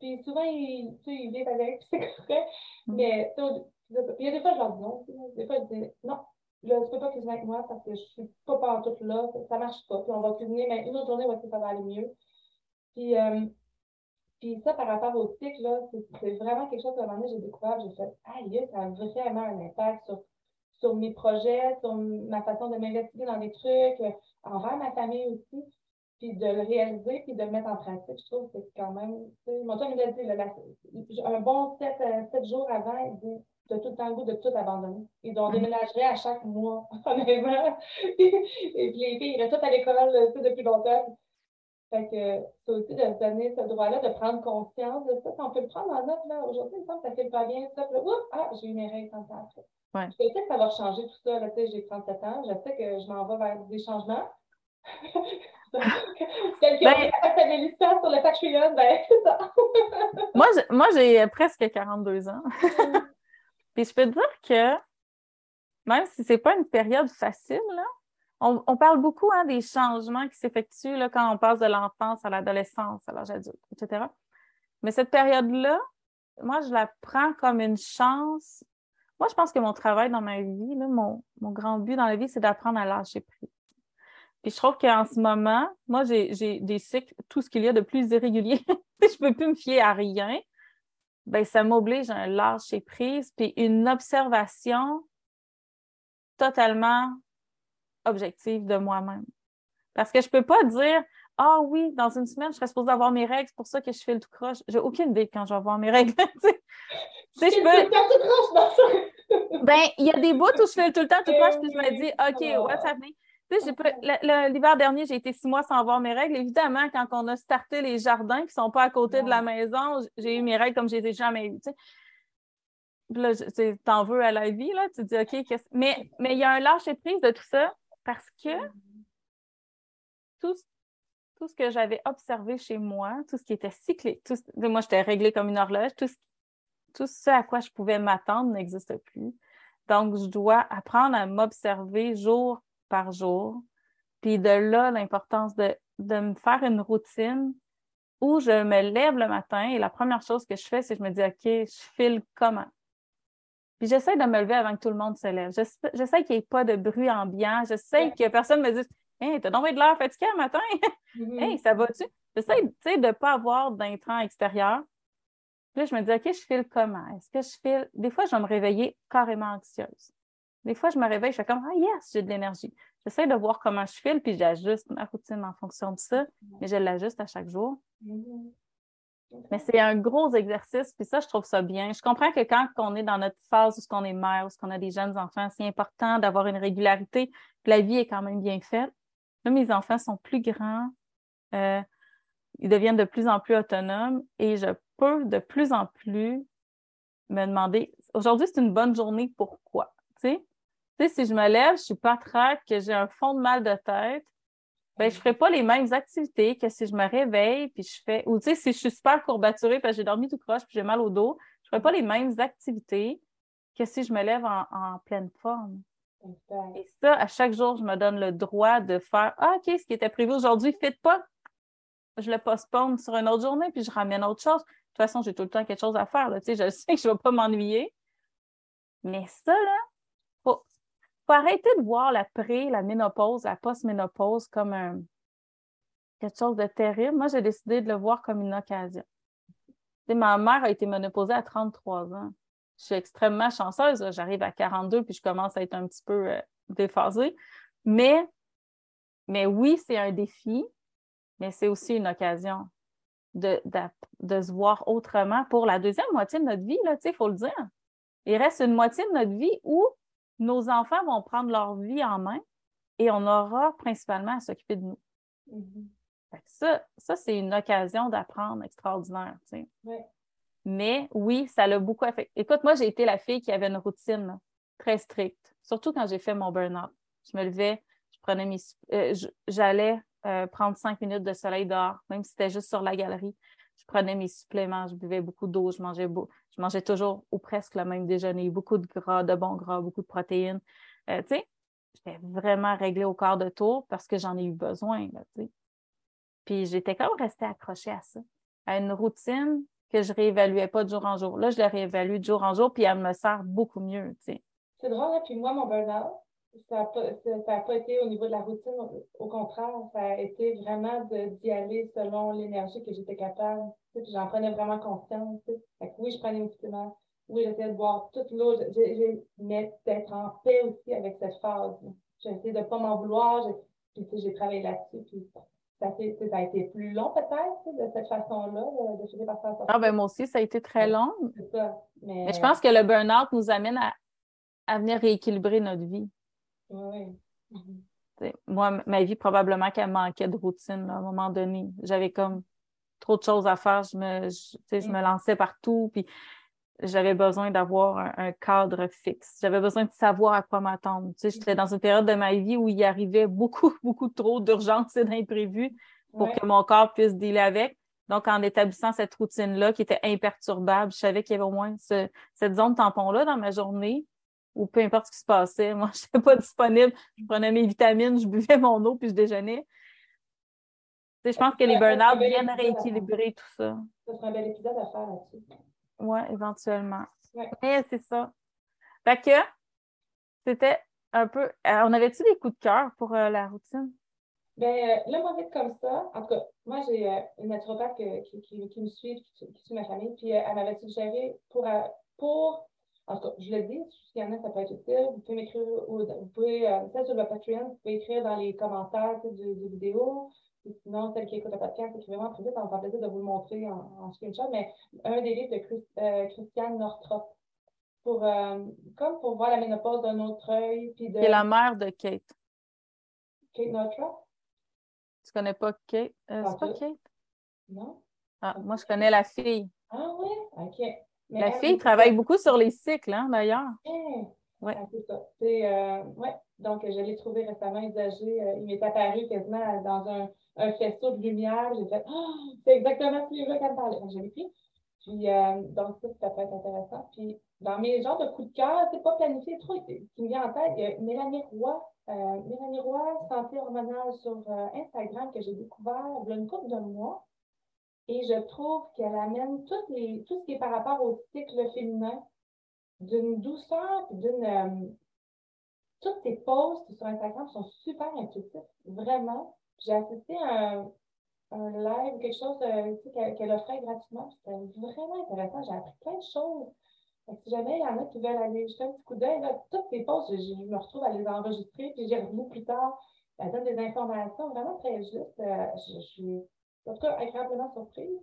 Puis souvent, ils, tu sais, ils vivent avec, c'est correct. Mm. Mais il y a des fois, je leur dis non. Des fois, je dis non, là, tu peux pas cuisiner avec moi parce que je suis pas partout là, ça, ça marche pas. Puis on va cuisiner, mais une autre journée, on va essayer que ça va aller mieux. Puis, euh, puis ça, par rapport au cycle, là, c'est vraiment quelque chose que un moment donné, j'ai découvert, j'ai fait, aïe, ça a vraiment un impact sur, sur mes projets, sur ma façon de m'investiguer dans des trucs, euh, envers ma famille aussi. Puis de le réaliser, puis de le mettre en pratique, je trouve que c'est quand même. tu sais, Mon chum, il a dit, là, la- un bon sept, euh, sept jours avant, il dit T'as tout le temps le goût de tout abandonner. Et donc, on Mhm. déménagerait à chaque mois, honnêtement. et puis les filles iraient toutes à l'école euh, depuis longtemps. Fait que c'est aussi de se donner ce droit-là, de prendre conscience de ça. On peut le prendre en note, là. Aujourd'hui, il me semble que ça fait pas bien, ça. Oups, ah, j'ai eu mes règles tant de temps après. Ouais. Je sais que ça va changer tout ça, là. Tu sais, j'ai 37 ans. Je sais que je m'en vais vers des changements. Qui ont Ben- fait des licences sur le Patreon, ben, c'est ça. Moi, j'ai- moi, j'ai presque 42 ans. Puis je peux te dire que même si c'est pas une période facile, là, on, parle beaucoup hein, des changements qui s'effectuent là, quand on passe de l'enfance à l'adolescence, à l'âge adulte, etc. Mais cette période-là, moi, je la prends comme une chance. Moi, je pense que mon travail dans ma vie, là, mon, mon grand but dans la vie, c'est d'apprendre à lâcher prise. Puis je trouve qu'en ce moment, moi, j'ai des cycles, tout ce qu'il y a de plus irrégulier. je peux plus me fier à rien. Ben, ça m'oblige à un lâcher prise, puis une observation totalement objective de moi-même. Parce que je peux pas dire Ah oui, dans une semaine, je serais supposée avoir mes règles, c'est pour ça que je fais le tout croche. J'ai aucune idée quand je vais avoir mes règles. tu sais, je peux. Dans. Ben, il y a des bouts où je fais tout le temps tout croche, puis je me dis, OK, va. what's happening? L'hiver dernier, j'ai été six mois sans avoir mes règles. Évidemment, quand on a starté les jardins qui sont pas à côté de la maison, j'ai eu mes règles comme je les ai jamais eues. Puis là, t'en veux à la vie, là, tu te dis, OK, qu'est-ce- mais mais il y a un lâcher prise de tout ça parce que tout, ce- tout ce que j'avais observé chez moi, tout ce qui était cyclique, tout moi, j'étais réglée comme une horloge, tout ce, tout ce à quoi je pouvais m'attendre n'existe plus. Donc, je dois apprendre à m'observer jour par jour. Puis de là, l'importance de, de me faire une routine où je me lève le matin et la première chose que je fais, c'est que je me dis, OK, je file comment? Puis j'essaie de me lever avant que tout le monde se lève. J'essa- J'essaie qu'il n'y ait pas de bruit ambiant. J'essaie que personne me dise, Hey, t'as donc de l'air fatigué le matin? Mhm. Hey, ça va-tu? J'essaie de ne pas avoir d'intrants extérieurs. Puis là, je me dis, OK, je file comment? Est-ce que je file. Des fois, je vais me réveiller carrément anxieuse. Des fois, je me réveille, je fais comme, ah, yes, j'ai de l'énergie. J'essaie de voir comment je file, puis j'ajuste ma routine en fonction de ça, mais je l'ajuste à chaque jour. Mhm. Mais c'est un gros exercice, puis ça, je trouve ça bien. Je comprends que quand on est dans notre phase où on est mère, où on a des jeunes enfants, c'est important d'avoir une régularité, la vie est quand même bien faite. Là, mes enfants sont plus grands, euh, ils deviennent de plus en plus autonomes et je peux de plus en plus me demander, aujourd'hui, c'est une bonne journée, pourquoi? Si je me lève, je suis pas traque, que j'ai un fond de mal de tête, ben, je ferai pas les mêmes activités que si je me réveille puis je fais, ou tu sais, si je suis super courbaturée parce que j'ai dormi tout croche puis j'ai mal au dos, je ferai pas les mêmes activités que si je me lève en, en pleine forme. Et ça, à chaque jour, je me donne le droit de faire, ah, OK, ce qui était prévu aujourd'hui ne fit pas. Je le postpone sur une autre journée puis je ramène autre chose. De toute façon, j'ai tout le temps quelque chose à faire, là. Tu sais, je sais que je vais pas m'ennuyer. Mais ça, là, faut, arrêter de voir la pré, la ménopause, la post-ménopause comme quelque chose de terrible. Moi, j'ai décidé de le voir comme une occasion. ma mère a été ménopausée à 33 ans. Je suis extrêmement chanceuse. J'arrive à 42 puis je commence à être un petit peu euh, déphasée. Mais, mais oui, c'est un défi, mais c'est aussi une occasion de, de, se voir autrement pour la deuxième moitié de notre vie, il faut le dire. Il reste une moitié de notre vie où nos enfants vont prendre leur vie en main et on aura principalement à s'occuper de nous. Mm-hmm. Ça, ça c'est une occasion d'apprendre extraordinaire. Mais oui, ça l'a beaucoup affecté. Écoute, moi, j'ai été la fille qui avait une routine très stricte, surtout quand j'ai fait mon burn-out. Je me levais, je prenais mes. Euh, j'allais euh, prendre cinq minutes de soleil dehors, même si c'était juste sur la galerie. Je prenais mes suppléments, je buvais beaucoup d'eau, je mangeais beau, je mangeais toujours ou presque le même déjeuner, beaucoup de gras, de bons gras, beaucoup de protéines. Euh, tu sais, j'étais vraiment réglée au quart de tour parce que j'en ai eu besoin, Puis j'étais comme restée accrochée à ça, à une routine que je réévaluais pas de jour en jour. Là, je la réévalue de jour en jour, puis elle me sert beaucoup mieux, tu sais. C'est drôle, hein? puis moi, mon burn-out, ça n'a pas, pas, été au niveau de la routine. Au contraire, ça a été vraiment d'y aller selon l'énergie que j'étais capable. J'en prenais vraiment. Fait que oui, je prenais mes suppléments. Oui, j'essayais de boire toute l'eau. Mais d'être en paix aussi avec cette phase. J'ai essayé de ne pas m'en vouloir. Puis j'ai travaillé là-dessus. Puis ça, ça, a été plus long peut-être de cette façon-là, de, de finir par faire Ah ben moi aussi, ça a été très long. C'est ça. Mais... mais... je pense que le burn-out nous amène à, à venir rééquilibrer notre vie. Oui. Moi, ma vie, probablement qu'elle manquait de routine à un moment donné. J'avais comme trop de choses à faire. Je me, je, me lançais partout. Puis j'avais besoin d'avoir un, cadre fixe. J'avais besoin de savoir à quoi m'attendre. J'étais dans une période de ma vie où il y arrivait beaucoup, beaucoup trop d'urgences et d'imprévus pour que mon corps puisse dealer avec. Donc, en établissant cette routine-là qui était imperturbable, je savais qu'il y avait au moins cette zone tampon-là dans ma journée ou peu importe ce qui se passait. Moi, je n'étais pas disponible. Je prenais mes vitamines, je buvais mon eau, puis je déjeunais. je pense que les burn-out viennent rééquilibrer tout ça. Ça serait un bel épisode à faire là-dessus. Oui, éventuellement. Mais c'est ça. Fait que c'était un peu. Euh, on avait-tu des coups de cœur pour euh, la routine? Bien, euh, là, moi, vite comme ça, en tout cas, moi, j'ai une naturopathe qui, qui, me suit, qui, suit ma famille, puis elle m'avait suggéré pour, pour en tout cas, je le dis, s'il y en a, ça peut être utile. Vous pouvez m'écrire, vous pouvez, euh, sur le Patreon, vous pouvez écrire dans les commentaires du, du vidéo. Sinon, celle qui écoute le podcast, écrivez-moi très vite, ça va plaisir de vous le montrer en, screenshot. Mais un des livres de euh, Christiane Northrop, pour, euh, comme pour voir la ménopause d'un autre œil. Puis de... C'est la mère de Kate. Kate Northrop? Tu connais pas Kate? Euh, c'est pas Kate? Non. Ah, moi, je connais la fille. Ah oui? OK la fille travaille beaucoup sur les cycles, hein, d'ailleurs. Oui. Ah, c'est ça. Euh, ouais. Donc, je l'ai trouvé récemment usagé. Euh, il m'est apparu quasiment dans un, un faisceau de lumière. J'ai fait oh, c'est exactement ce livre qu'elle me parlait. Donc, je l'ai pris. Puis, euh, donc, ça, ça peut être intéressant. Puis, dans mes genres de coups de cœur, c'est pas planifié trop. Qui me vient en tête, il y a Mélanie Roy. Mélanie Roy, santé hormonale sur Instagram, que j'ai découvert il y a une couple de mois. Et je trouve qu'elle amène toutes les, tout ce qui est par rapport au cycle féminin d'une douceur, d'une. Euh, toutes ces posts sur Instagram sont super intuitifs, vraiment. J'ai assisté à un, un live, quelque chose euh, qu'elle offrait gratuitement. C'était vraiment intéressant. J'ai appris plein de choses. si jamais il y en a qui veulent aller jeter un petit coup d'œil, toutes ces posts, je, me retrouve à les enregistrer, puis j'ai revu plus tard. Elle donne des informations vraiment très justes. Euh, je, suis en tout cas, agréablement surprise.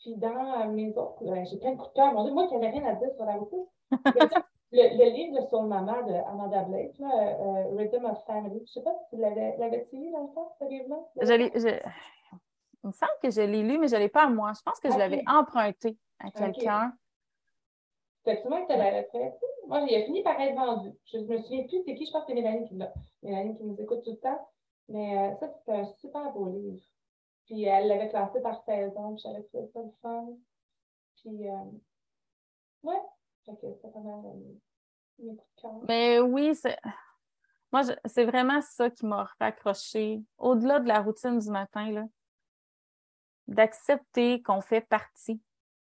Puis dans euh, mes autres, euh, j'ai plein de coups de cœur. moi qui n'avais rien à dire sur la route. le, le, livre sur le maman de Amanda Blake, là, euh, Rhythm of Family, je ne sais pas si tu l'avais-tu lu dans le temps, ce livre-là? Il me semble que je l'ai lu, mais je ne l'ai pas à moi. Je pense que je l'avais emprunté à quelqu'un. C'était moi que tu l'avais fait. Moi, il a fini par être vendu. Je ne me souviens plus c'est qui, je pense que c'est Mélanie qui l'a. Mélanie qui nous écoute tout le temps. Mais ça, c'était un super beau livre. Puis elle l'avait classé par saison, puis j'avais trouvé ça le fun. Puis, euh, ouais, fait que ça pas mal mes coups de cœur. Mais oui, c'est. Moi, c'est vraiment ça qui m'a raccroché. Au-delà de la routine du matin, là, d'accepter qu'on fait partie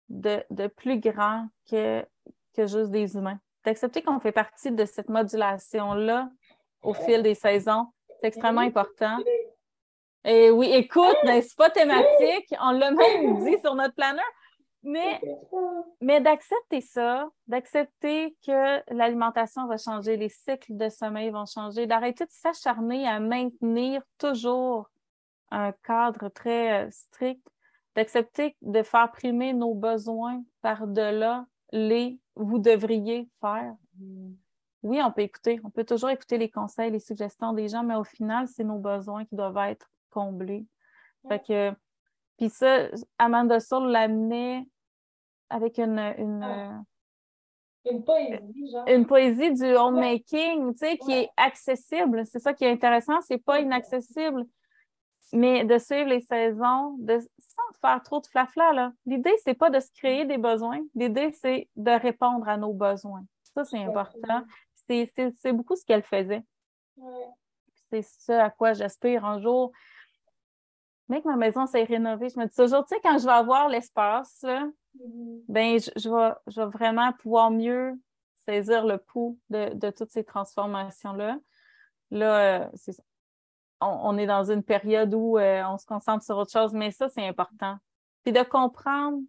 de, de plus grand que, que juste des humains. d'accepter qu'on fait partie de cette modulation-là au fil des saisons. C'est extrêmement important. Et oui, écoute, n'est-ce pas thématique? On l'a même dit sur notre planeur. Mais, mais d'accepter ça, d'accepter que l'alimentation va changer, les cycles de sommeil vont changer, d'arrêter de s'acharner à maintenir toujours un cadre très euh, strict, d'accepter de faire primer nos besoins par-delà les vous devriez faire. Mm. Oui, on peut écouter, on peut toujours écouter les conseils, les suggestions des gens, mais au final, c'est nos besoins qui doivent être comblés. Fait que, puis ça, Amanda Soul l'amenait avec une, une, ah. une poésie, genre. Une poésie du homemaking, tu sais, qui est accessible. C'est ça qui est intéressant, c'est pas inaccessible mais de suivre les saisons de, sans faire trop de flafla. Là. L'idée, c'est pas de se créer des besoins. L'idée, c'est de répondre à nos besoins. Ça, c'est important. C'est beaucoup ce qu'elle faisait. C'est ce à quoi j'aspire un jour. Mais que ma maison s'est rénovée, je me dis toujours, tu sais, quand je vais avoir l'espace, mm-hmm. ben, je, vais, je vais vraiment pouvoir mieux saisir le pouls de, de toutes ces transformations-là. Là, euh, on, est dans une période où euh, on se concentre sur autre chose, mais ça, c'est important. Puis de comprendre,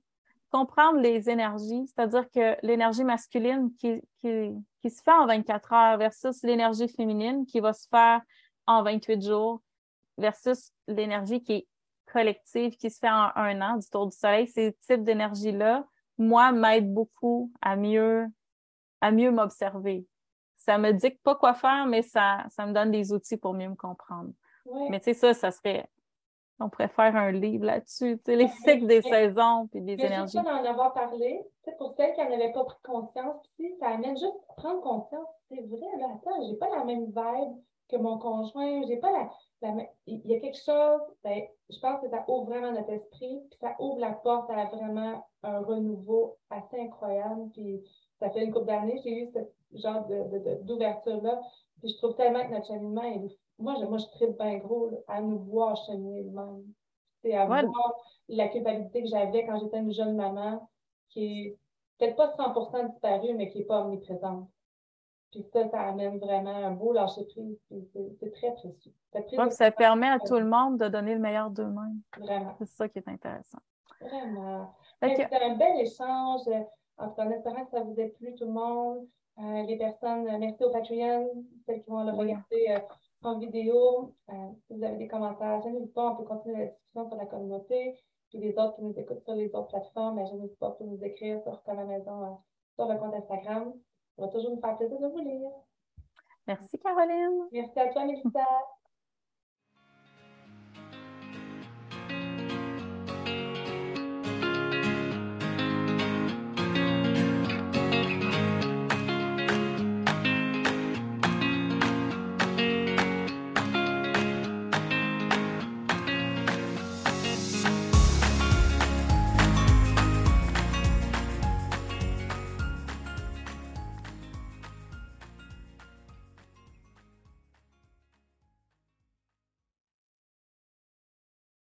comprendre les énergies, c'est-à-dire que l'énergie masculine qui, qui, se fait en 24 heures versus l'énergie féminine qui va se faire en 28 jours versus l'énergie qui est collective qui se fait en un an du tour du soleil, ces types d'énergie-là, moi, m'aident beaucoup à mieux, à mieux m'observer. Ça me dicte pas quoi faire, mais ça, ça me donne des outils pour mieux me comprendre. Mais tu sais, ça, ça serait. On pourrait faire un livre là-dessus, tu sais, les cycles des saisons puis des énergies. Juste en avoir parlé, pour celles qui n'en avaient pas pris conscience, puis ça amène juste à prendre conscience. C'est vrai, là, attends, j'ai pas la même vibe que mon conjoint, j'ai pas la, Il y a quelque chose, ben, je pense que ça ouvre vraiment notre esprit, puis ça ouvre la porte à vraiment un renouveau assez incroyable. Puis ça fait une couple d'années, j'ai eu ce genre d'ouverture-là. Puis je trouve tellement que notre cheminement est moi, je, moi, je tripe bien gros à nous voir cheminer le même. C'est à voir la culpabilité que j'avais quand j'étais une jeune maman, qui est peut-être pas 100% disparue, mais qui n'est pas omniprésente. Puis ça, ça amène vraiment un beau lâcher prise. C'est très précieux. Donc, ça permet à tout le monde de donner le meilleur d'eux-mêmes. Vraiment. C'est ça qui est intéressant. Vraiment. C'était un bel échange. En espérant que ça vous ait plu, tout le monde. Euh, les personnes, merci au Patreon, celles qui vont le regarder euh, en vidéo. Euh, si vous avez des commentaires, je n'hésitez pas, on peut continuer la discussion sur la communauté. Puis les autres qui nous écoutent sur les autres plateformes, je n'hésite pas à nous écrire sur Comme à maison euh, sur le compte Instagram. Ça va toujours nous faire plaisir de vous lire. Merci, Caroline. Merci à toi, Mélissa.